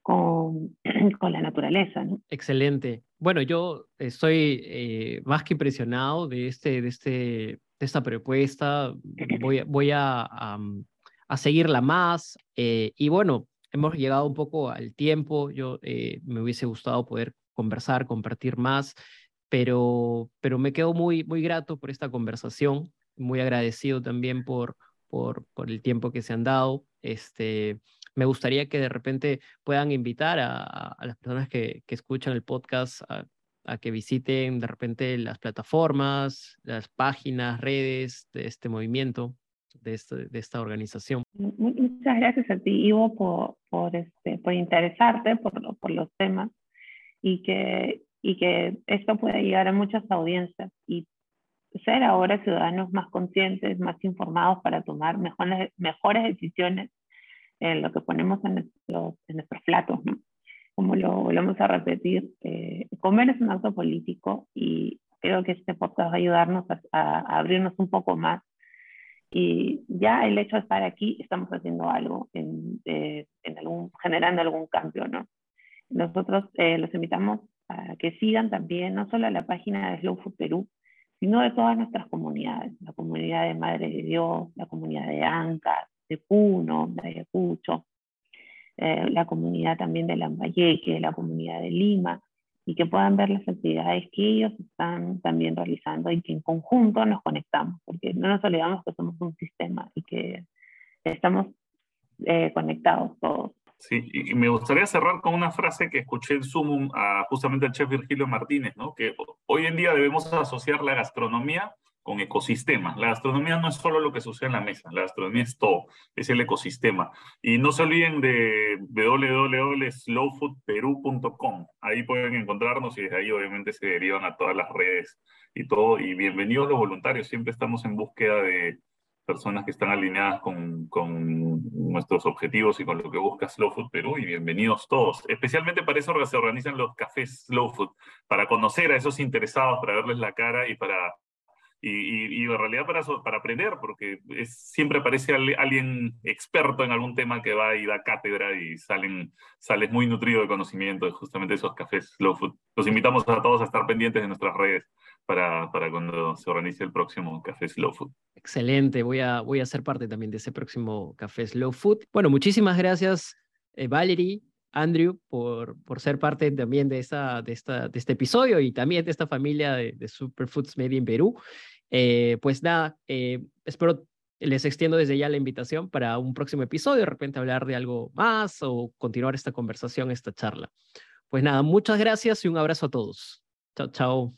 con, con, la naturaleza. ¿no? Excelente. Bueno, yo estoy eh, más que impresionado de, este, de, este, de esta propuesta. Voy, voy a, a, seguirla más. Eh, y bueno, hemos llegado un poco al tiempo. Yo eh, me hubiese gustado poder conversar, compartir más, pero, pero me quedo muy, muy grato por esta conversación, muy agradecido también por, por, por el tiempo que se han dado. Este, me gustaría que de repente puedan invitar a, a las personas que, que, escuchan el podcast a, a, que visiten de repente las plataformas, las páginas, redes de este movimiento, de, este, esta organización. Muchas gracias a ti, Ivo, por, por, este, interesarte por, los temas. y que, y que esto puede llegar a muchas audiencias y ser ahora ciudadanos más conscientes, más informados para tomar mejores, mejores decisiones en lo que ponemos en nuestros, en platos. Como lo volvemos a repetir, eh, comer es un acto político y creo que este podcast va a ayudarnos a, abrirnos un poco más. Y ya el hecho de estar aquí, estamos haciendo algo, en, eh, en algún, generando algún cambio, ¿no? Nosotros eh, los invitamos a que sigan también, no solo la página de Slow Food Perú, sino de todas nuestras comunidades, la comunidad de Madre de Dios, la comunidad de Anca, de Puno, de Ayacucho, eh, la comunidad también de Lambayeque, la comunidad de Lima, y que puedan ver las actividades que ellos están también realizando y que en conjunto nos conectamos, porque no nos olvidamos que somos un sistema y que estamos eh, conectados todos. Sí, y me gustaría cerrar con una frase que escuché en Zoom a, justamente al chef Virgilio Martínez, ¿no? que hoy en día debemos asociar la gastronomía con ecosistemas. La gastronomía no es solo lo que sucede en la mesa, la gastronomía es todo, es el ecosistema. Y no se olviden de www.slowfoodperu.com. Ahí pueden encontrarnos y desde ahí obviamente se derivan a todas las redes y todo. Y bienvenidos los voluntarios, siempre estamos en búsqueda de personas que están alineadas con, con, nuestros objetivos y con lo que busca Slow Food Perú y bienvenidos todos. Especialmente para eso se organizan los cafés Slow Food, para conocer a esos interesados, para verles la cara y para y, y, en realidad para, para aprender, porque es, siempre aparece alguien experto en algún tema que va y da cátedra y salen, sales muy nutrido de conocimiento de justamente esos cafés Slow Food. Los invitamos a todos a estar pendientes de nuestras redes para, para cuando se organice el próximo Café Slow Food. Excelente, voy a, voy a ser parte también de ese próximo Café Slow Food. Bueno, muchísimas gracias, eh, Valerie. Andrew, por, por ser parte también de, esta, de, esta, de este episodio y también de esta familia de, de Superfoods Media en Perú. Eh, pues nada, eh, espero les extiendo desde ya la invitación para un próximo episodio, de repente hablar de algo más o continuar esta conversación, esta charla. Pues nada, muchas gracias y un abrazo a todos. Chao, chao.